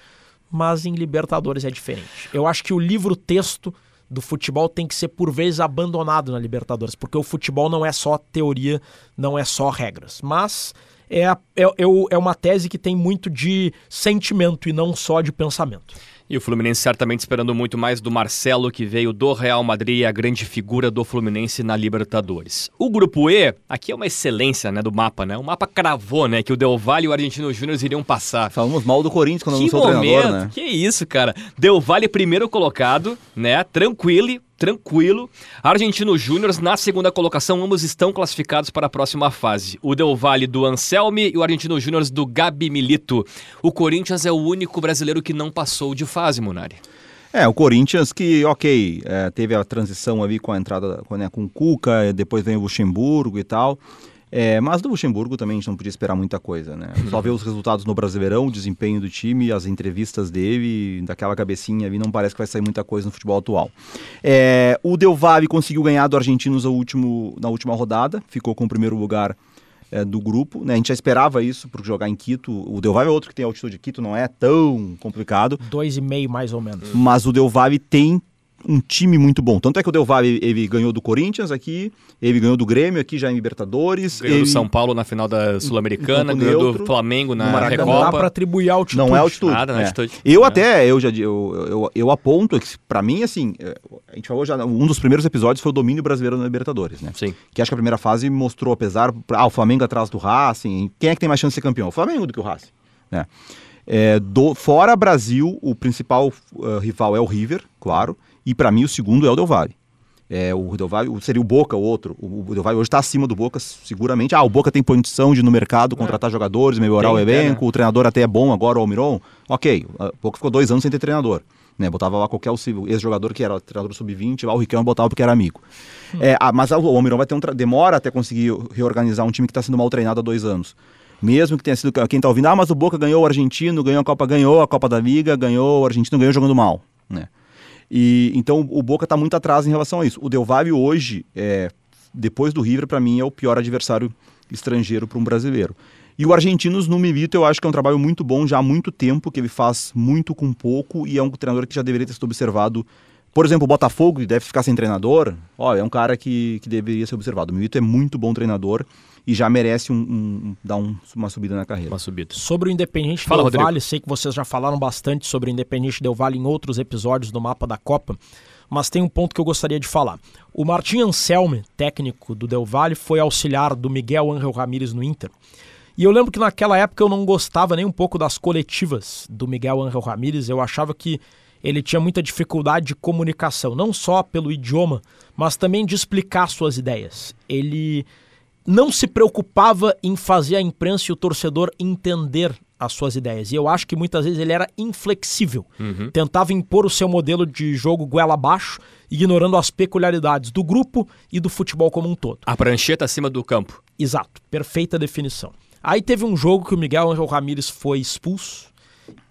Mas em Libertadores é diferente. Eu acho que o livro-texto do futebol tem que ser por vezes abandonado na Libertadores, porque o futebol não é só teoria, não é só regras. Mas é, é, é, é uma tese que tem muito de sentimento e não só de pensamento. E o Fluminense certamente esperando muito mais do Marcelo, que veio do Real Madrid, a grande figura do Fluminense na Libertadores. O grupo E, aqui é uma excelência né, do mapa, né? O mapa cravou, né? Que o Del Valle e o Argentino Júnior iriam passar. Falamos mal do Corinthians quando que anunciou o treinador, né? Que isso, cara. Del Valle primeiro colocado, né? Tranquilo, tranquilo. Argentino Júnior na segunda colocação, ambos estão classificados para a próxima fase. O Del Valle do Anselmi e o Argentino Júnior do Gabi Milito. O Corinthians é o único brasileiro que não passou de fase, Munari. É, o Corinthians que, ok, é, teve a transição ali com a entrada né, com o Cuca, depois vem o Luxemburgo e tal. É, mas do Luxemburgo também a gente não podia esperar muita coisa, né? Só ver os resultados no Brasileirão, o desempenho do time, as entrevistas dele, daquela cabecinha ali, não parece que vai sair muita coisa no futebol atual. É, o Del Valle conseguiu ganhar do Argentinos último, na última rodada, ficou com o primeiro lugar é, do grupo. Né? A gente já esperava isso por jogar em Quito. O Del Valle é outro que tem altitude de Quito, não é tão complicado. Dois e meio mais ou menos. Mas o Del Valle tem um time muito bom. Tanto é que o Del Valle ele ganhou do Corinthians aqui, ele ganhou do Grêmio aqui já em Libertadores. Ganhou ele... do São Paulo na final da Sul-Americana, ganhou neutro, do Flamengo na Recopa. Não dá para atribuir altitude. Não é altitude. Nada, é. altitude. Eu é. até, eu já eu, eu, eu aponto que para mim, assim, é, a gente falou já, um dos primeiros episódios foi o domínio brasileiro na Libertadores, né? Sim. Que acho que a primeira fase mostrou, apesar, ah, o Flamengo atrás do Racing, quem é que tem mais chance de ser campeão? O Flamengo do que o Racing, né? É, do, fora Brasil, o principal uh, rival é o River, claro. E para mim o segundo é o Del Valle. É, o Del Valle seria o Boca, o outro. O Del Valle hoje está acima do Boca, seguramente. Ah, o Boca tem condição de no mercado contratar é. jogadores, melhorar tem, o elenco, é, né? o treinador até é bom agora, o Almiron. Ok, o Boca ficou dois anos sem ter treinador. Né, botava lá qualquer ex-jogador que era treinador sub-20, lá o Riquelme botava porque era amigo. Hum. É, ah, mas o Almiron vai ter um demora até conseguir reorganizar um time que está sendo mal treinado há dois anos. Mesmo que tenha sido quem está ouvindo, ah, mas o Boca ganhou o argentino, ganhou a Copa, ganhou a Copa da Liga, ganhou o argentino, ganhou jogando mal. Né? E então o Boca está muito atrás em relação a isso. O Del Valle hoje, é, depois do River, para mim é o pior adversário estrangeiro para um brasileiro. E o Argentinos no Milito eu acho que é um trabalho muito bom já há muito tempo, que ele faz muito com pouco e é um treinador que já deveria ter sido observado. Por exemplo, o Botafogo deve ficar sem treinador. Ó, é um cara que, que deveria ser observado. O Milito é muito bom treinador e já merece um, um dar um, uma subida na carreira. Uma subida. Sobre o Independente Fala, Del Rodrigo. Vale, sei que vocês já falaram bastante sobre o Independente Del Vale em outros episódios do Mapa da Copa, mas tem um ponto que eu gostaria de falar. O Martin Anselme, técnico do Del Valle, foi auxiliar do Miguel Angel Ramírez no Inter. E eu lembro que naquela época eu não gostava nem um pouco das coletivas do Miguel Angel Ramírez, eu achava que ele tinha muita dificuldade de comunicação, não só pelo idioma, mas também de explicar suas ideias. Ele não se preocupava em fazer a imprensa e o torcedor entender as suas ideias. E eu acho que muitas vezes ele era inflexível. Uhum. Tentava impor o seu modelo de jogo goela abaixo, ignorando as peculiaridades do grupo e do futebol como um todo. A prancheta acima do campo. Exato, perfeita definição. Aí teve um jogo que o Miguel Angel Ramírez foi expulso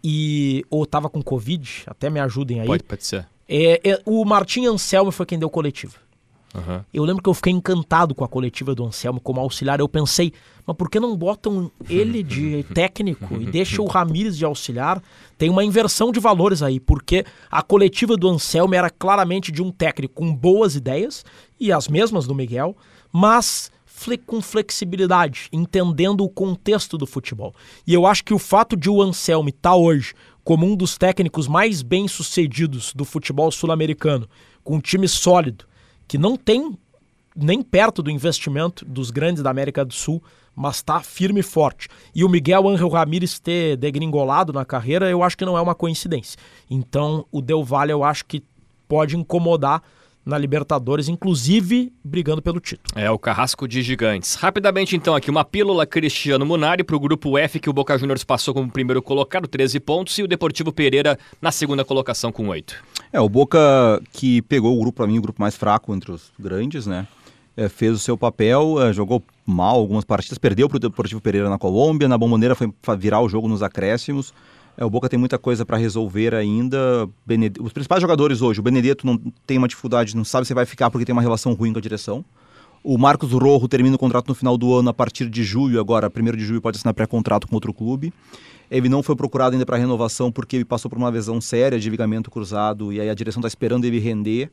e ou tava com Covid, até me ajudem aí. Pode, pode ser. É, é, o Martim Anselmo foi quem deu coletiva. Uhum. Eu lembro que eu fiquei encantado com a coletiva do Anselmo como auxiliar. Eu pensei, mas por que não botam ele de técnico e deixam o Ramires de auxiliar? Tem uma inversão de valores aí, porque a coletiva do Anselmo era claramente de um técnico com boas ideias, e as mesmas do Miguel, mas com flexibilidade, entendendo o contexto do futebol. E eu acho que o fato de o Anselmo estar tá hoje como um dos técnicos mais bem-sucedidos do futebol sul-americano, com um time sólido, que não tem nem perto do investimento dos grandes da América do Sul, mas está firme e forte. E o Miguel Angel Ramírez ter degringolado na carreira, eu acho que não é uma coincidência. Então, o Del Valle eu acho que pode incomodar na Libertadores, inclusive brigando pelo título. É o carrasco de gigantes. Rapidamente, então, aqui uma pílula Cristiano Munari para o grupo F, que o Boca Juniors passou como primeiro colocado, 13 pontos, e o Deportivo Pereira na segunda colocação com 8. É, o Boca que pegou o grupo, para mim, o grupo mais fraco entre os grandes, né? É, fez o seu papel, é, jogou mal algumas partidas, perdeu para o Deportivo Pereira na Colômbia, na Bomboneira foi virar o jogo nos acréscimos. É, o Boca tem muita coisa para resolver ainda. Bened... Os principais jogadores hoje, o Benedetto não tem uma dificuldade, não sabe se vai ficar porque tem uma relação ruim com a direção. O Marcos Rojo termina o contrato no final do ano, a partir de julho, agora, primeiro de julho, pode assinar pré-contrato com outro clube. Ele não foi procurado ainda para renovação porque ele passou por uma lesão séria de ligamento cruzado e aí a direção está esperando ele render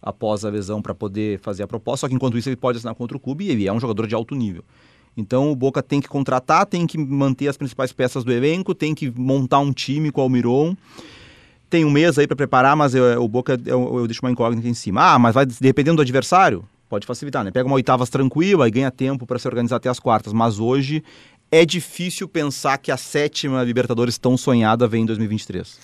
após a lesão para poder fazer a proposta. Só que enquanto isso ele pode assinar com outro clube e ele é um jogador de alto nível. Então o Boca tem que contratar, tem que manter as principais peças do elenco, tem que montar um time com o Almiron. Tem um mês aí para preparar, mas eu, o Boca eu, eu deixo uma incógnita em cima. Ah, mas vai dependendo do adversário, pode facilitar, né? Pega uma oitavas tranquila e ganha tempo para se organizar até as quartas. Mas hoje é difícil pensar que a sétima Libertadores tão sonhada vem em 2023.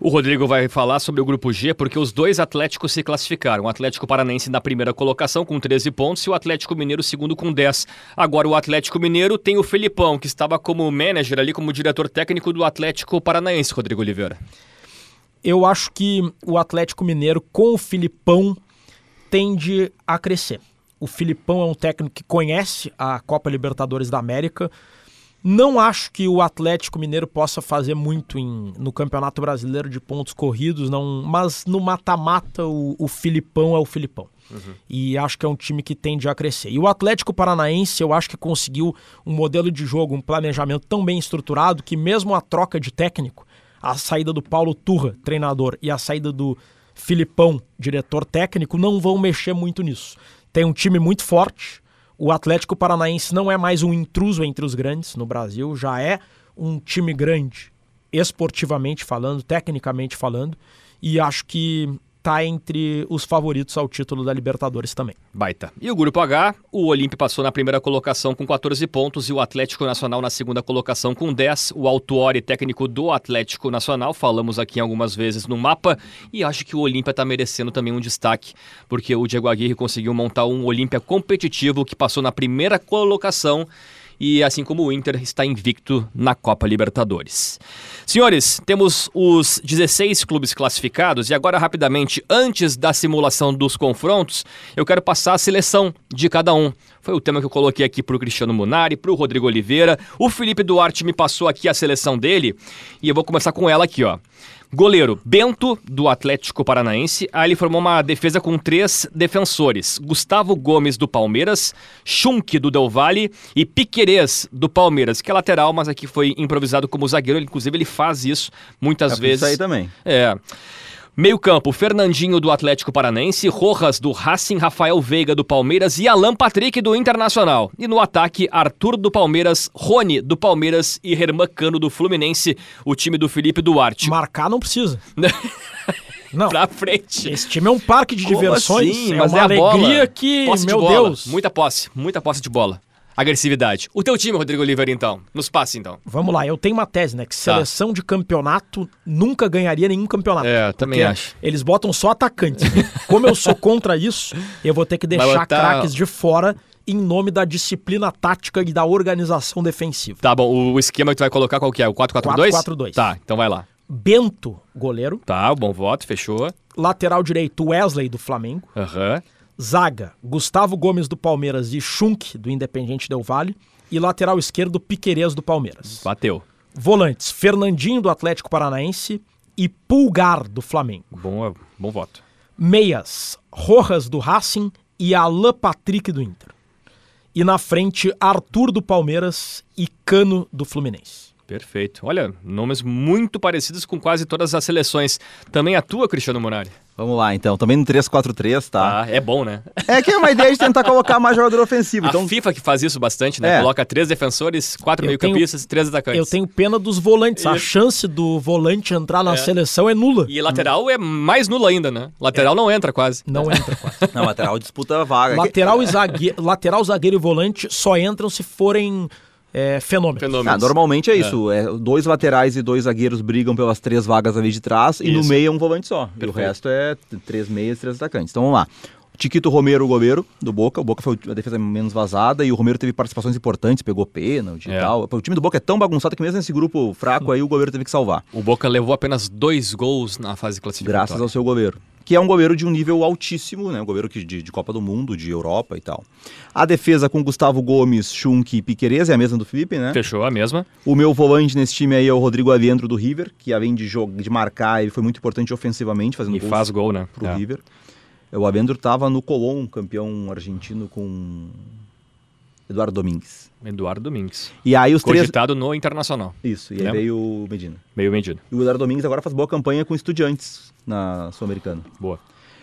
O Rodrigo vai falar sobre o grupo G, porque os dois Atléticos se classificaram. O Atlético Paranense na primeira colocação com 13 pontos e o Atlético Mineiro segundo com 10. Agora o Atlético Mineiro tem o Felipão, que estava como manager ali, como diretor técnico do Atlético Paranaense, Rodrigo Oliveira. Eu acho que o Atlético Mineiro com o Filipão tende a crescer. O Filipão é um técnico que conhece a Copa Libertadores da América, não acho que o Atlético Mineiro possa fazer muito em, no Campeonato Brasileiro de pontos corridos, não, mas no mata-mata o, o Filipão é o Filipão. Uhum. E acho que é um time que tende a crescer. E o Atlético Paranaense, eu acho que conseguiu um modelo de jogo, um planejamento tão bem estruturado que mesmo a troca de técnico, a saída do Paulo Turra, treinador, e a saída do Filipão, diretor técnico, não vão mexer muito nisso. Tem um time muito forte, o Atlético Paranaense não é mais um intruso entre os grandes no Brasil, já é um time grande, esportivamente falando, tecnicamente falando, e acho que está entre os favoritos ao título da Libertadores também. Baita. E o grupo H, o Olímpio passou na primeira colocação com 14 pontos e o Atlético Nacional na segunda colocação com 10. O Autuori, técnico do Atlético Nacional, falamos aqui algumas vezes no mapa e acho que o Olímpia está merecendo também um destaque, porque o Diego Aguirre conseguiu montar um Olímpia competitivo que passou na primeira colocação e assim como o Inter está invicto na Copa Libertadores. Senhores, temos os 16 clubes classificados e agora rapidamente, antes da simulação dos confrontos, eu quero passar a seleção de cada um. Foi o tema que eu coloquei aqui para o Cristiano Munari, para o Rodrigo Oliveira. O Felipe Duarte me passou aqui a seleção dele e eu vou começar com ela aqui, ó. Goleiro, Bento, do Atlético Paranaense. Aí ele formou uma defesa com três defensores: Gustavo Gomes, do Palmeiras, Schunk, do Del Valle e Piquerez, do Palmeiras, que é lateral, mas aqui foi improvisado como zagueiro. Inclusive, ele faz isso muitas é vezes. Isso aí também. É. Meio campo, Fernandinho do Atlético Paranense, Rojas do Racing, Rafael Veiga do Palmeiras e Alan Patrick do Internacional. E no ataque, Arthur do Palmeiras, Rony do Palmeiras e Herman Cano do Fluminense, o time do Felipe Duarte. Marcar não precisa. Não. pra frente. Esse time é um parque de Como diversões. Assim? É Mas uma é a alegria bola. que, Posse de meu bola. Deus. Muita posse, muita posse de bola. Agressividade. O teu time, Rodrigo Oliveira, então. Nos passe, então. Vamos lá, eu tenho uma tese, né? Que Tá. seleção de campeonato nunca ganharia nenhum campeonato. É, eu também acho. Eles botam só atacantes. Como eu sou contra isso, eu vou ter que deixar botar- craques de fora em nome da disciplina tática e da organização defensiva. Tá bom, o esquema que tu vai colocar qual que é? O 4-4-2? 4-4-2. Tá, então vai lá. Bento, goleiro. Tá, bom voto, fechou. Lateral direito, Wesley, do Flamengo. Aham. Zaga, Gustavo Gomes, do Palmeiras e Schunk, do Independente Del Vale. E lateral esquerdo, Piquerez, do Palmeiras. Bateu. Volantes, Fernandinho, do Atlético Paranaense. E Pulgar, do Flamengo. Bom, bom voto. Meias, Rojas do Racing e Alan Patrick do Inter. E na frente, Arthur do Palmeiras e Cano do Fluminense. Perfeito. Olha, nomes muito parecidos com quase todas as seleções. Também a tua, Cristiano Munari. Vamos lá, então. Também no 3-4-3, tá? Ah, é bom, né? É que é uma ideia de tentar colocar mais jogador ofensivo. A Então, FIFA que faz isso bastante, né? É. Coloca três defensores, quatro Eu meio-campistas e três atacantes. Eu tenho pena dos volantes. A Isso. chance do volante entrar na É. seleção é nula. E lateral é mais nulo ainda, né? Lateral não entra quase. Não entra quase. não, lateral disputa a vaga. lateral, e zagueiro, lateral, zagueiro e volante só entram se forem é, fenômenos. Fenômenos. Ah, normalmente é isso. É. dois laterais e dois zagueiros brigam pelas três vagas ali de trás e no Isso. meio é um volante só. E o Perfeito. resto é três meias e três atacantes. Então vamos lá. Tiquito Romero, o goleiro do Boca. O Boca foi a defesa menos vazada e o Romero teve participações importantes, pegou pênalti É. e tal. O time do Boca é tão bagunçado que mesmo nesse grupo fraco aí o goleiro teve que salvar. O Boca levou apenas dois gols na fase classificatória. Graças ao seu goleiro. Que é um goleiro de um nível altíssimo, né? Um goleiro que, de, de Copa do Mundo, de Europa e tal. A defesa com Gustavo Gomes, Schunk e Piquerez, é a mesma do Felipe, né? Fechou a mesma. O meu volante nesse time aí é o Rodrigo Aviendro do River, que além de, jogo, de marcar, ele foi muito importante ofensivamente, fazendo E faz gol, né? pro É. River. O Aviendro estava no Colón, campeão argentino com Eduardo Domingues. Eduardo Domingues. E aí os três... Cogitado no Internacional. Isso, e aí Lembra? veio o Medina. Meio medido. E o Eduardo Domingues agora faz boa campanha com estudiantes na Sul-Americana. Boa.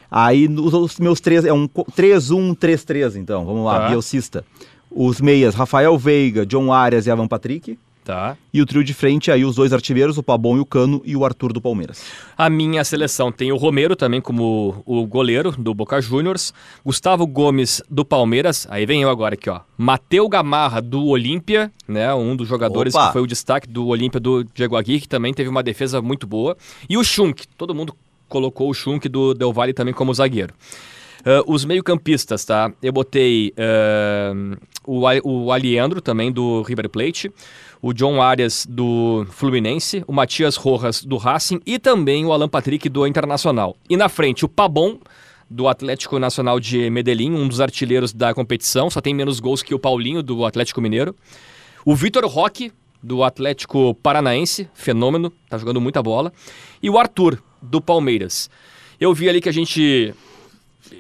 Aí os, os meus três, é um co- 3-1-3-3 então, vamos lá, Tá. Bielcista. Os meias, Rafael Veiga, John Arias e Avan Patrick. Tá. E o trio de frente aí, os dois artilheiros, o Pabon e o Cano e o Arthur do Palmeiras. A minha seleção tem o Romero também como o goleiro do Boca Juniors, Gustavo Gomes do Palmeiras, aí vem eu agora aqui, ó. Mateu Gamarra do Olímpia, né, um dos jogadores Opa! que foi o destaque do Olímpia do Diego Aguirre, que também teve uma defesa muito boa, e o Schunk, todo mundo colocou o Schunk do Del Valle também como zagueiro. Ah, os meio-campistas, tá? Eu botei ah, o, o Aliendro também do River Plate, o John Arias do Fluminense, o Matias Rojas do Racing e também o Alan Patrick do Internacional. E na frente o Pabon do Atlético Nacional de Medellín, um dos artilheiros da competição, só tem menos gols que o Paulinho do Atlético Mineiro. O Vitor Roque, do Atlético Paranaense, fenômeno, tá jogando muita bola. E o Arthur, do Palmeiras. Eu vi ali que a gente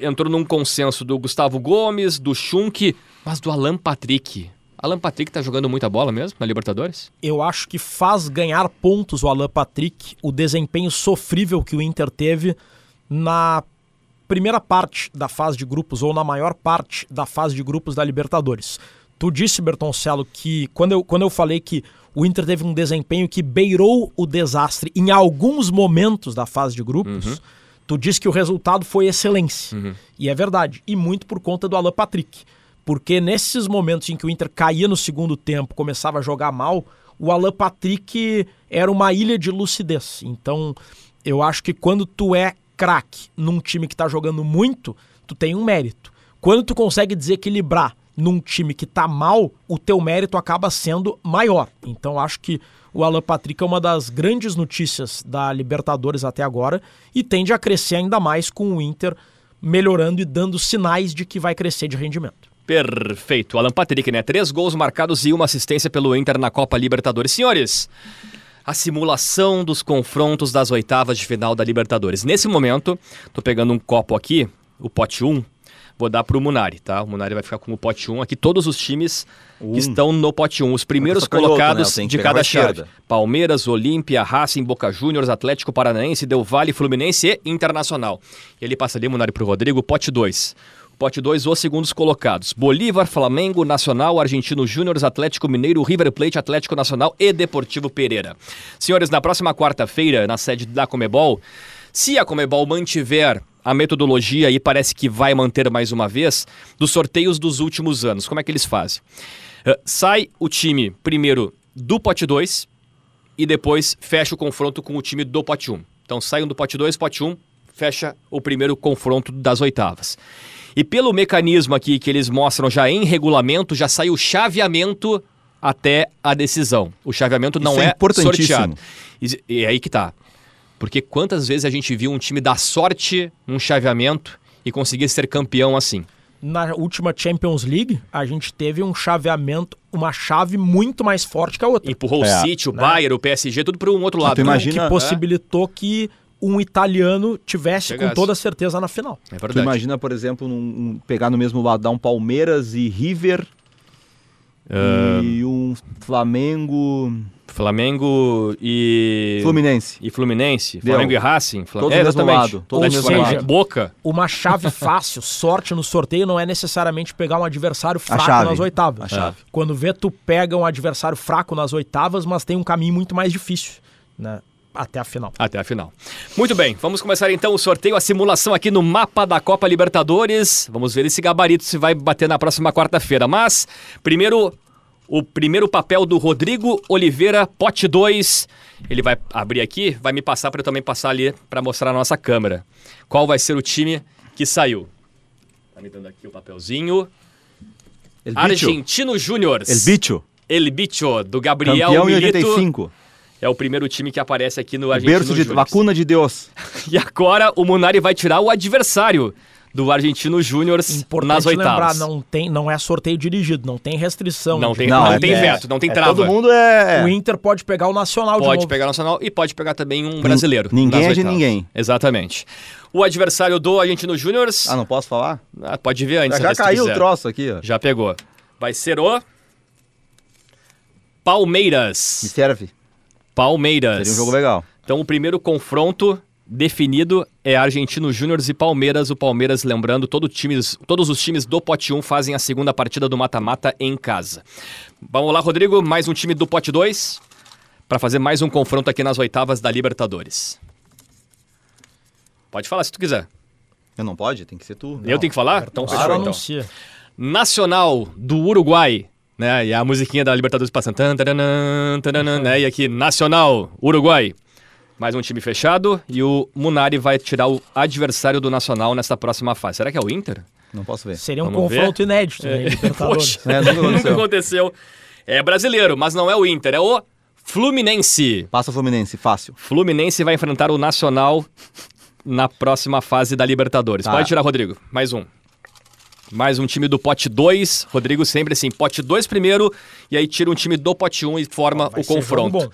entrou num consenso do Gustavo Gomes, do Schunk, mas do Alan Patrick. Alan Patrick tá jogando muita bola mesmo na Libertadores? Eu acho que faz ganhar pontos o Alan Patrick o desempenho sofrível que o Inter teve na primeira parte da fase de grupos ou na maior parte da fase de grupos da Libertadores. Tu disse, Bertoncello, que quando eu, quando eu falei que o Inter teve um desempenho que beirou o desastre em alguns momentos da fase de grupos, tu disse que o resultado foi excelência. E é verdade. E muito por conta do Alan Patrick. Porque nesses momentos em que o Inter caía no segundo tempo, começava a jogar mal, o Alan Patrick era uma ilha de lucidez. Então, eu acho que quando tu é craque num time que tá jogando muito, tu tem um mérito. Quando tu consegue desequilibrar num time que tá mal, o teu mérito acaba sendo maior. Então, acho que o Alan Patrick é uma das grandes notícias da Libertadores até agora e tende a crescer ainda mais com o Inter melhorando e dando sinais de que vai crescer de rendimento. Perfeito. Alan Patrick, né? Três gols marcados e uma assistência pelo Inter na Copa Libertadores. Senhores, a simulação dos confrontos das oitavas de final da Libertadores. Nesse momento, tô pegando um copo aqui, o pote 1, vou dar pro Munari, tá? O Munari vai ficar com o pote 1 aqui. Todos os times que estão no pote 1. Os primeiros sou canhoto, colocados né? De cada chave. Palmeiras, Olímpia, Racing, Boca Juniors, Atlético Paranaense, Del Valle, Fluminense e Internacional. E ele passa ali, Munari, pro Rodrigo, pote 2. Pote 2, os segundos colocados. Bolívar, Flamengo, Nacional, Argentino Júnior, Atlético Mineiro, River Plate, Atlético Nacional e Deportivo Pereira. Senhores, na próxima quarta-feira, na sede da Comebol, se a Comebol mantiver a metodologia e parece que vai manter mais uma vez, dos sorteios dos últimos anos, como é que eles fazem? Eh, sai o time primeiro do pote 2 e depois fecha o confronto com o time do pote 1. Então saiam do pote 2, pote 1, fecha o primeiro confronto das oitavas. E pelo mecanismo aqui que eles mostram já em regulamento, já sai o chaveamento até a decisão. O chaveamento não Isso é é, importantíssimo. sorteado. E, e é aí que tá. Porque quantas vezes a gente viu um time dar sorte num chaveamento e conseguir ser campeão assim? Na última Champions League, a gente teve um chaveamento, uma chave muito mais forte que a outra. Empurrou o É, City, o Bayern, o PSG, tudo para um outro lado. tu né? imagina- que possibilitou que um italiano tivesse Chegasse. com toda certeza na final. É Tu verdade. imagina, por exemplo, um- pegar no mesmo lado, dar um Palmeiras e River e um Flamengo Flamengo e. Fluminense. E Fluminense. Deu. Flamengo e Racing. Flam... Todos é, exatamente. lado, todos do Atlético mesmo Paranaense. lado. Boca. Uma chave fácil, sorte no sorteio, não é necessariamente pegar um adversário fraco chave. nas oitavas. A chave. Quando vê, tu pega um adversário fraco nas oitavas, mas tem um caminho muito mais difícil né, até a final. Até a final. Muito bem, vamos começar então o sorteio, a simulação aqui no mapa da Copa Libertadores. Vamos ver esse gabarito se vai bater na próxima quarta-feira. Mas, primeiro, o primeiro papel do Rodrigo Oliveira, pote 2. Ele vai abrir aqui, vai me passar para eu também passar ali para mostrar na nossa câmera. Qual vai ser o time que saiu? Tá me dando aqui o papelzinho. El. Argentino Júnior. El Bicho. El Bicho, do Gabriel Campeão em Milito. 85. É o primeiro time que aparece aqui no Argentino berço de Júnior. vacuna de Deus. E agora o Munari vai tirar o adversário do Argentino Júnior nas lembrar, oitavas. não, tem, não é sorteio dirigido, não tem restrição. Não tem, Não, não, é- tem é- veto, não tem é, trava. Todo mundo é. O Inter pode pegar o Nacional de Pode novo. pegar o Nacional e pode pegar também um brasileiro. ninguém nas é de ninguém. Exatamente. O adversário do Argentino Júnior. Ah, não posso falar? Ah, pode ver antes. Já, tu caiu o troço aqui, ó. Já pegou. Vai ser o. Palmeiras. Me serve. Palmeiras. Seria um jogo legal. Então o primeiro confronto definido é Argentino Júnior e Palmeiras. O Palmeiras, lembrando, todo times, todos os times do pote 1 fazem a segunda partida do mata-mata em casa. Vamos lá, Rodrigo, mais um time do pote 2 para fazer mais um confronto aqui nas oitavas da Libertadores. Pode falar se tu quiser. Eu não pode? Tem que ser tu. Eu tenho que falar? Então Claro, fechou então. anuncia. Nacional do Uruguai, né? E a musiquinha da Libertadores passando. Tan, taranã, taranã, né? E aqui, Nacional, Uruguai. Mais um time fechado e o Munari vai tirar o adversário do Nacional nesta próxima fase. Será que é o Inter? Não posso ver. Seria um Vamos confronto inédito, né? Libertadores. Poxa, É, nunca nunca aconteceu. aconteceu. É brasileiro, mas não é o Inter, é o Fluminense. Passa o Fluminense, fácil. Fluminense vai enfrentar o Nacional na próxima fase da Libertadores. Tá. Pode tirar, Rodrigo. Mais um. Mais um time do pote 2. Rodrigo sempre assim, pote 2 primeiro, e aí tira um time do pote 1 um e forma o confronto.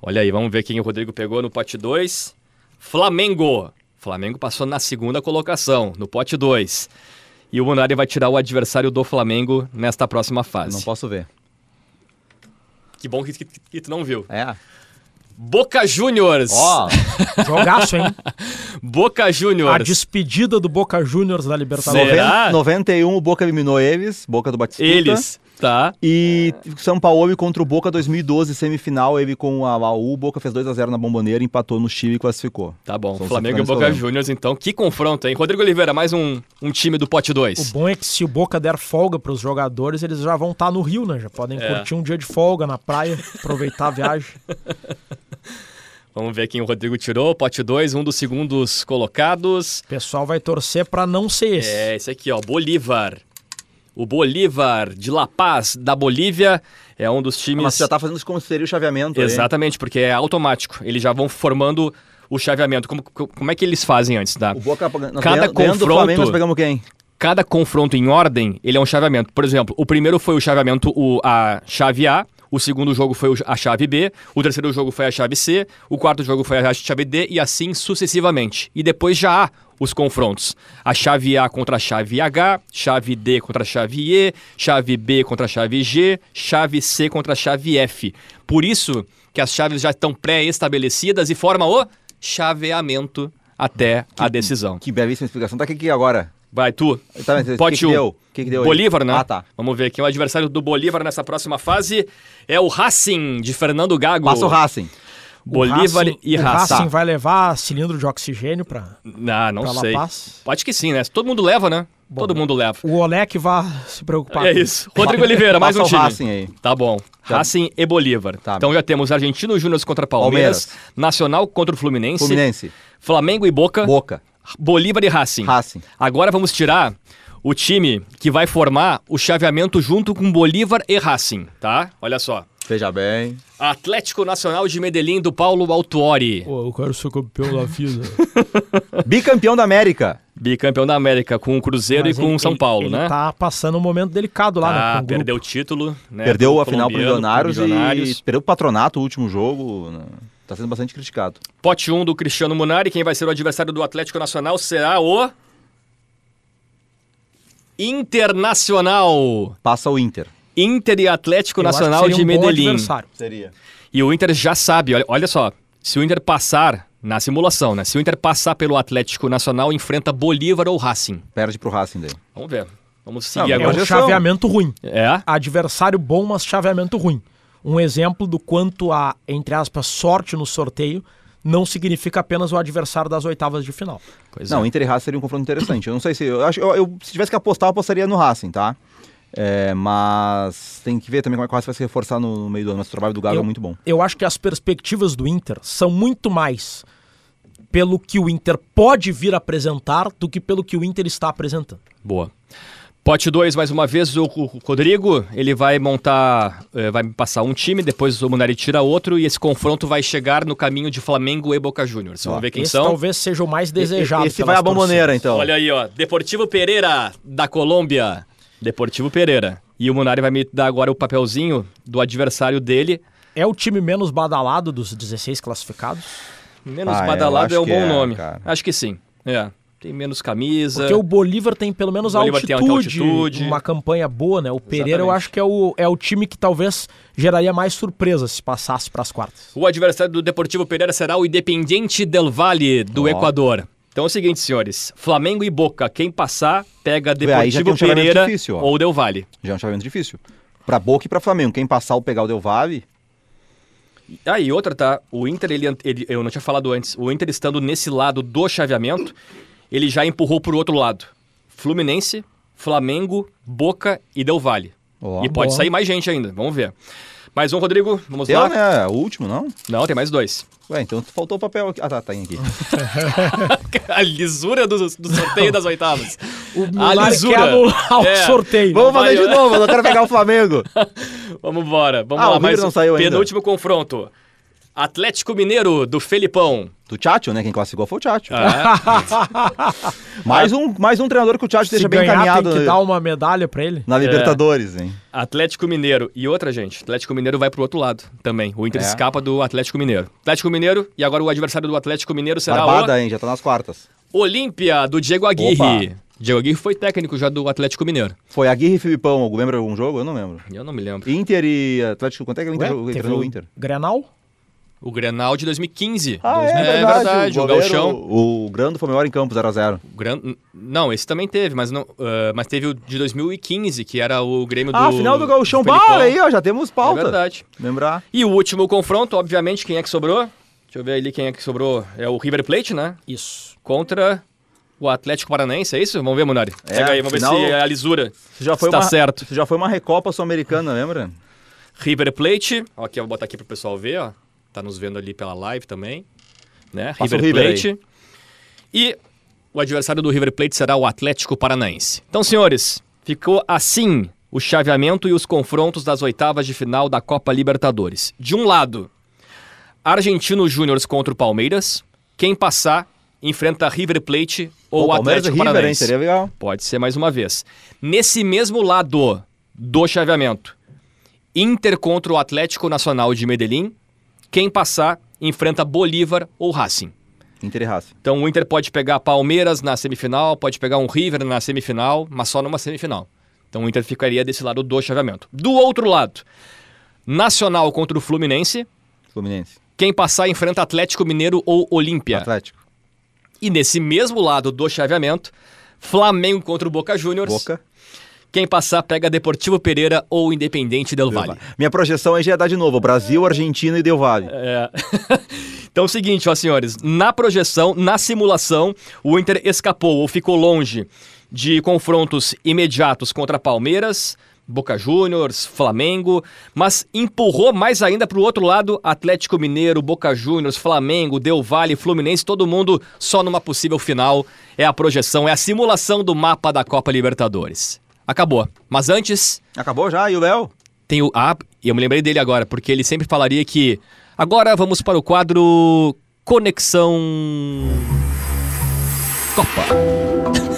Olha aí, vamos ver quem o Rodrigo pegou no pote 2. Flamengo. Flamengo passou na segunda colocação, no pote 2. E o Munari vai tirar o adversário do Flamengo nesta próxima fase. Não posso ver. Que bom que, que, que tu não viu. É. Boca Juniors. Ó, Jogaço, hein? Boca A Juniors. despedida do Boca Juniors da Libertadores. Será? 91 o Boca eliminou eles, Boca do Batista. Eles, tá? E São Paulo contra o Boca 2012, semifinal, ele com a Laú, o Boca fez 2 a 0 na Bomboneira, empatou no Chile e classificou. Tá bom. São Flamengo e Boca. Juniors, então. Que confronto, hein? Rodrigo Oliveira, mais um, um time do pote O 2. bom é que se o Boca der folga para os jogadores, eles já vão estar no Rio, né? Já podem É. curtir um dia de folga na praia, aproveitar a viagem. Vamos ver quem o Rodrigo tirou. Pote 2, um dos segundos colocados. O pessoal vai torcer para não ser esse. É, esse aqui, ó. Bolívar. O Bolívar de La Paz, da Bolívia, é um dos times. Mas você já tá fazendo isso como seria o chaveamento. aí. Exatamente, porque é automático. Eles já vão formando o chaveamento. Como, como é que eles fazem antes, tá? O Boca, nós Cada confronto- Flamengo, nós pegamos quem? cada confronto em ordem, ele é um chaveamento. Por exemplo, o primeiro foi o chaveamento, o, a chave A, o segundo jogo foi a chave B, o terceiro jogo foi a chave C, o quarto jogo foi a chave D e assim sucessivamente. E depois já há os confrontos. A chave A contra a chave H, chave D contra a chave E, chave B contra a chave G, chave C contra a chave F. Por isso que as chaves já estão pré-estabelecidas e forma o chaveamento até a decisão. Que belíssima explicação. Tá aqui, agora. Vai, tu. Tá, Pote que que deu? Que que deu aí? Bolívar, né? Ah, tá. Vamos ver aqui. O adversário do Bolívar nessa próxima fase é o Racing, de Fernando Gago. Passa o Racing. Bolívar Racing- e o Racing. Vai levar cilindro de oxigênio para Ah, não pra La sei. Paz. Pode que sim, né? Todo mundo leva, né? Todo mundo leva. O Olé que vai se preocupar. É isso. Rodrigo Oliveira, mais um time. Racing aí. Tá bom. Racing e Bolívar. Tá. Então já temos Argentino Júnior contra Palmeiras, Palmeiras. Nacional contra o Fluminense, Fluminense. Flamengo e Boca, Boca. Bolívar e Racing. Racing. Agora vamos tirar o time que vai formar o chaveamento junto com Bolívar e Racing, tá? Olha só. Veja bem. Atlético Nacional de Medellín do Paulo Autuori. Pô, eu quero ser campeão da vida. Bicampeão da América. Bicampeão da América com o Cruzeiro Mas e com o São Paulo, ele né? tá passando um momento delicado lá, né? Ah, com perdeu o título, né? Perdeu a final pro Milionários, pro Milionários. e perdeu o patronato o último jogo. né? Tá sendo bastante criticado. Pote 1 do Cristiano Munari. Quem vai ser o adversário do Atlético Nacional será o. Internacional. Passa o Inter. Inter e Atlético Eu acho que Nacional seria de um bom Medellín. adversário. Seria. E o Inter já sabe, olha, olha só. Se o Inter passar na simulação, né? Se o Inter passar pelo Atlético Nacional, enfrenta Bolívar ou Racing. Perde pro Racing daí. Vamos ver. Vamos Não, seguir É agora. um Projeção. chaveamento ruim. É? Adversário bom, mas chaveamento ruim. Um exemplo do quanto a, entre aspas, sorte no sorteio não significa apenas o adversário das oitavas de final. Pois Não, é. Inter e Racing seria um confronto interessante. Eu não sei se. Eu acho, eu, eu- se tivesse que apostar, eu apostaria no Racing, tá? É, mas tem que ver também como é que o Racing vai se reforçar no, no meio do ano. Mas o trabalho do Gago Eu- é muito bom. Eu acho que as perspectivas do Inter são muito mais pelo que o Inter pode vir a apresentar do que pelo que o Inter está apresentando. Boa. Pote 2, mais uma vez, o Rodrigo, ele vai montar, eh, vai passar um time, depois o Munari tira outro, e esse confronto vai chegar no caminho de Flamengo e Boca Juniors. Vamos Ó, ver quem Esse são. talvez seja o mais desejado. Esse vai à bomboneira, torcidas. então. Olha aí, ó. Deportivo Pereira, da Colômbia. Deportivo Pereira. E o Munari vai me dar agora o papelzinho do adversário dele. É o time menos badalado dos 16 classificados. Menos Ah, é, badalado acho é um bom é, nome. cara. Acho que sim. É. tem menos camisa. Porque o Bolívar tem pelo menos Bolívar tem altitude, altitude. uma campanha boa, né? O Pereira eu Exatamente. acho que é o, é o time que talvez geraria mais surpresa se passasse para as quartas. O adversário do Deportivo Pereira será o Independiente del Valle, do Ó. Equador. Então é o seguinte, senhores. Flamengo e Boca. Quem passar, pega Deportivo tem um Pereira difícil, ou Del Valle. Já é um chaveamento difícil. Pra Boca e pra Flamengo. Quem passar ou pegar o Del Valle, Ah, e outra, tá? O Inter, ele, ele- eu não tinha falado antes, o Inter estando nesse lado do chaveamento, ele já empurrou pro outro lado. Fluminense, Flamengo, Boca e Del Valle. Ó, e pode boa. sair mais gente ainda, vamos ver. Mais um, Rodrigo, vamos Teu, lá? né? O último, não? Não, tem mais dois. Ué, então faltou o papel aqui. Ah, tá, tá aqui. A lisura do, do sorteio das oitavas. O A lisura. quer anular o É. sorteio. Vamos fazer de novo, eu não quero pegar o Flamengo. Vamos embora, vamos Ah, lá. o mais não um saiu ainda. penúltimo confronto. Atlético Mineiro, do Felipão. Do Tchatcho, né? Quem classificou foi o Tchatcho. Ah, Mais, um, mais um treinador que o Tchatcho deixa bem ganhar, encaminhado tem que dar uma medalha pra ele. na Libertadores, hein? Atlético Mineiro. E outra, gente, Atlético Mineiro vai pro outro lado também. O Inter É. escapa do Atlético Mineiro. Atlético Mineiro, e agora o adversário do Atlético Mineiro será Barbada, hein? Já tá nas quartas. o Olímpia, do Diego Aguirre. Opa. Diego Aguirre foi técnico já do Atlético Mineiro. Foi Aguirre e Filipão. Lembra algum jogo? Eu não lembro. Eu não me lembro. Inter e Atlético. Quanto é que o Inter, Ué, o teve o o Inter? Grenal? O Grenal de 2015. Ah, Dois- é, verdade. o, goleiro- Galchão. O Grando foi maior em campo, 0x0. O Gran... Não, esse também teve, mas, não, ah, mas teve o de 2015, que era o Grêmio do. Ah, final do. Bah, olha aí, ó, já temos É pauta. verdade. Lembrar. E o último confronto, obviamente, quem é que sobrou? Deixa eu ver ali quem é que sobrou. É o River Plate, né? Isso. Contra o Atlético Paranaense, é isso? Vamos ver, Munari. É, Pega aí, vamos final- ver se a lisura já foi está uma, certo. Já foi uma Recopa Sul-Americana, lembra? River Plate, ó, aqui eu vou botar aqui pro pessoal ver, ó. Tá nos vendo ali pela live também, né? River Plate. E o adversário do River Plate será o Atlético Paranaense. Então, senhores, ficou assim o chaveamento e os confrontos das oitavas de final da Copa Libertadores. De um lado, Argentino Júnior contra o Palmeiras. Quem passar enfrenta River Plate ou Pô, Palmeiras Atlético River, hein? Paranaense. Seria legal. Pode ser mais uma vez. Nesse mesmo lado do chaveamento, Inter contra o Atlético Nacional de Medellín. Quem passar enfrenta Bolívar ou Racing. Inter e Racing. Então o Inter pode pegar Palmeiras na semifinal, pode pegar um River na semifinal, mas só numa semifinal. Então o Inter ficaria desse lado do chaveamento. Do outro lado, Nacional contra o Fluminense. Fluminense. Quem passar enfrenta Atlético Mineiro ou Olímpia. Atlético. E nesse mesmo lado do chaveamento, Flamengo contra o Boca Juniors. Boca. Quem passar pega Deportivo Pereira ou Independente Del Valle. Minha projeção aí já é dar de novo. Brasil, Argentina e Del Valle. É. então é o seguinte, ó, senhores. Na projeção, na simulação, o Inter escapou ou ficou longe de confrontos imediatos contra Palmeiras, Boca Juniors, Flamengo, mas empurrou mais ainda para o outro lado Atlético Mineiro, Boca Juniors, Flamengo, Del Valle, Fluminense, todo mundo só numa possível final. É a projeção, é a simulação do mapa da Copa Libertadores. Acabou. Mas antes, Acabou já? E o Léo? tem o. Ah, e eu me lembrei dele agora, porque ele sempre falaria que. Agora vamos para o quadro Conexão. Copa.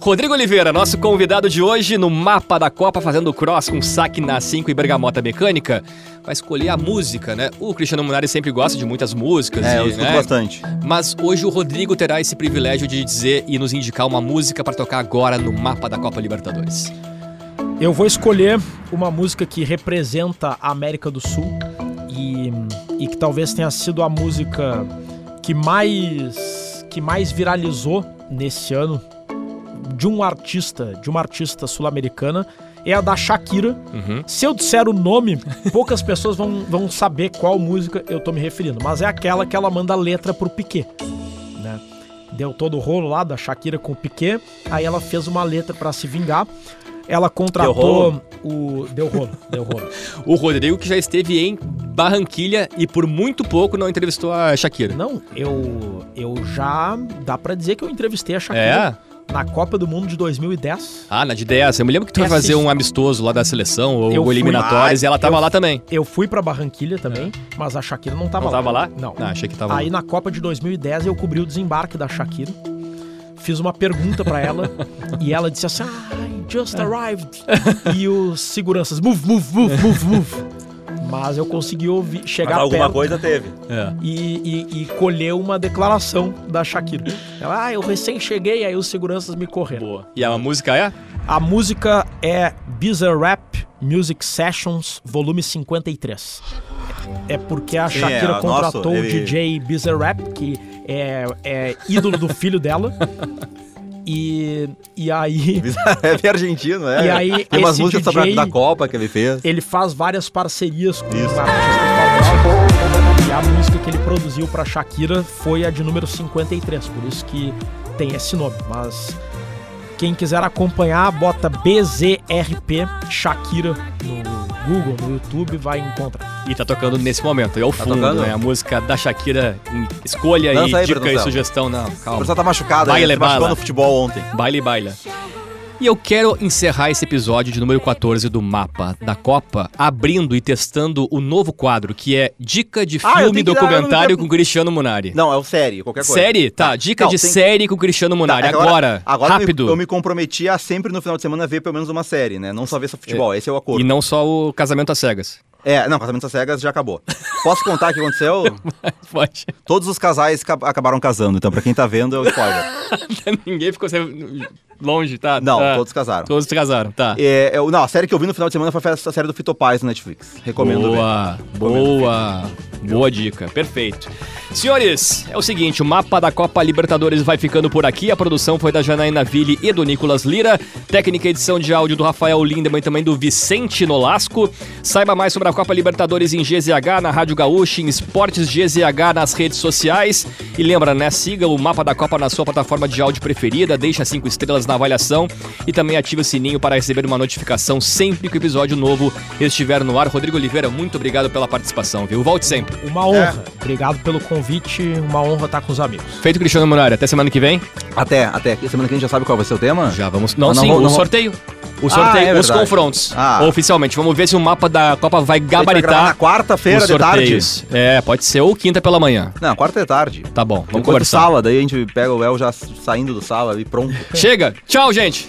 Rodrigo Oliveira, nosso convidado de hoje no mapa da Copa, fazendo cross com saque na 5 e bergamota mecânica, vai escolher a música, né? O Cristiano Munari sempre gosta de muitas músicas. É, e, eu escuto né? bastante. Mas hoje o Rodrigo terá esse privilégio de dizer e nos indicar uma música para tocar agora no mapa da Copa Libertadores. Eu vou escolher uma música que representa a América do Sul e, e que talvez tenha sido a música que mais que mais viralizou nesse ano de um artista, de uma artista sul-americana, é a da Shakira. Uhum. Se eu disser o nome, poucas pessoas vão, vão saber qual música eu tô me referindo, mas é aquela que ela manda a letra pro Piquet, né? Deu todo o rolo lá da Shakira com o Piquet, aí ela fez uma letra pra se vingar. Ela contratou rolo? o deu rolo, deu rolo. O Rodrigo que já esteve em Barranquilha e por muito pouco não entrevistou a Shakira. Não, eu eu já dá pra dizer que eu entrevistei a É? Na Copa do Mundo de 2010. Ah, na de 10. Eu me lembro que tu É, vai fazer sim. um amistoso lá da seleção ou Eu fui. eliminatórias e ela tava Eu- lá também. Eu fui pra Barranquilha também, mas a Shakira não tava Não lá. tava lá? Não. Ah, achei que tava Aí lá. na Copa de 2010 eu cobri o desembarque da Shakira. Fiz uma pergunta pra ela e ela disse assim: "I just arrived". e os seguranças: "Move, move, move, move, move". Mas eu consegui ouvir, chegar Mas alguma perto coisa teve. É. e, e, e colher uma declaração da Shakira. Ela, ah, eu recém cheguei, aí os seguranças me correram. Boa. E a música é? A música é Bizarre Rap Music Sessions, volume 53. É porque a Sim, Shakira é, contratou nossa, o ele- DJ Bizarre Rap, que é, é ídolo do filho dela. E, e aí É argentino, é. E aí, Tem umas músicas DJ da Copa que ele fez. ele faz várias parcerias com Isso. artistas. E a música que ele produziu pra Shakira foi a de número 53, por isso que tem esse nome. Mas quem quiser acompanhar, bota BZRP Shakira no Google, no YouTube, vai encontrar. E tá tocando nesse momento. É o fundo, tocando? né? A música da Shakira. em Escolha Lança e aí, dica e sugestão. Não, O calma. pessoal tá machucado, Baile ele se machucou bala. no futebol ontem. Baile, baila. E eu quero encerrar esse episódio de número 14 do Mapa da Copa, abrindo e testando o novo quadro, que é Dica de Ah, Filme e dar- Documentário não- com Cristiano Munari. Não, é o série, qualquer coisa. Série? Tá, dica Não, de tem- série com Cristiano Munari. Tá, agora, agora eu me- rápido. Eu me, comprometi a sempre no final de semana ver pelo menos uma série, né? Não só ver só futebol, esse é o acordo. E não só o Casamento às Cegas. É, não, Casamento às Cegas já acabou. Posso contar o que aconteceu? Pode. Todos os casais ca- acabaram casando, então pra quem tá vendo é o spoiler. Ninguém ficou sem- longe, tá? Não, Tá. todos casaram. Todos casaram, tá. É, eu- não, a série que eu vi no final de semana foi a série do Fito Paz no Netflix. Recomendo ver. Boa, boa, boa dica, perfeito. Senhores, é o seguinte, o mapa da Copa Libertadores vai ficando por aqui. A produção foi da Janaína Ville e do Nicolas Lira. Técnica e edição de áudio do Rafael Lindemann e também do Vicente Nolasco. Saiba mais sobre a Copa Libertadores em GZH, na Rádio Gaúcha, em Esportes GZH nas redes sociais. E lembra, né? Siga o mapa da Copa na sua plataforma de áudio preferida, deixa cinco estrelas na avaliação e também ative o sininho para receber uma notificação sempre que o episódio novo estiver no ar. Rodrigo Oliveira, muito obrigado pela participação, viu? Volte sempre. Uma honra. Obrigado pelo convite, uma honra estar com os amigos. Feito, Cristiano Munari. Até semana que vem. Até, até. Semana que a gente já sabe qual vai ser o tema? Já vamos. Não, Ah, não sim, vou- o não vou- sorteio. O Ah, sorteio, é os confrontos. Ah. Oficialmente. Vamos ver se o mapa da Copa vai gabaritar na quarta-feira de tarde. É, pode ser ou quinta pela manhã. Não, quarta de tarde. Tá bom, vamos Depois conversar. sábado, aí a gente pega o El já saindo do sábado e pronto. Chega. Tchau, gente.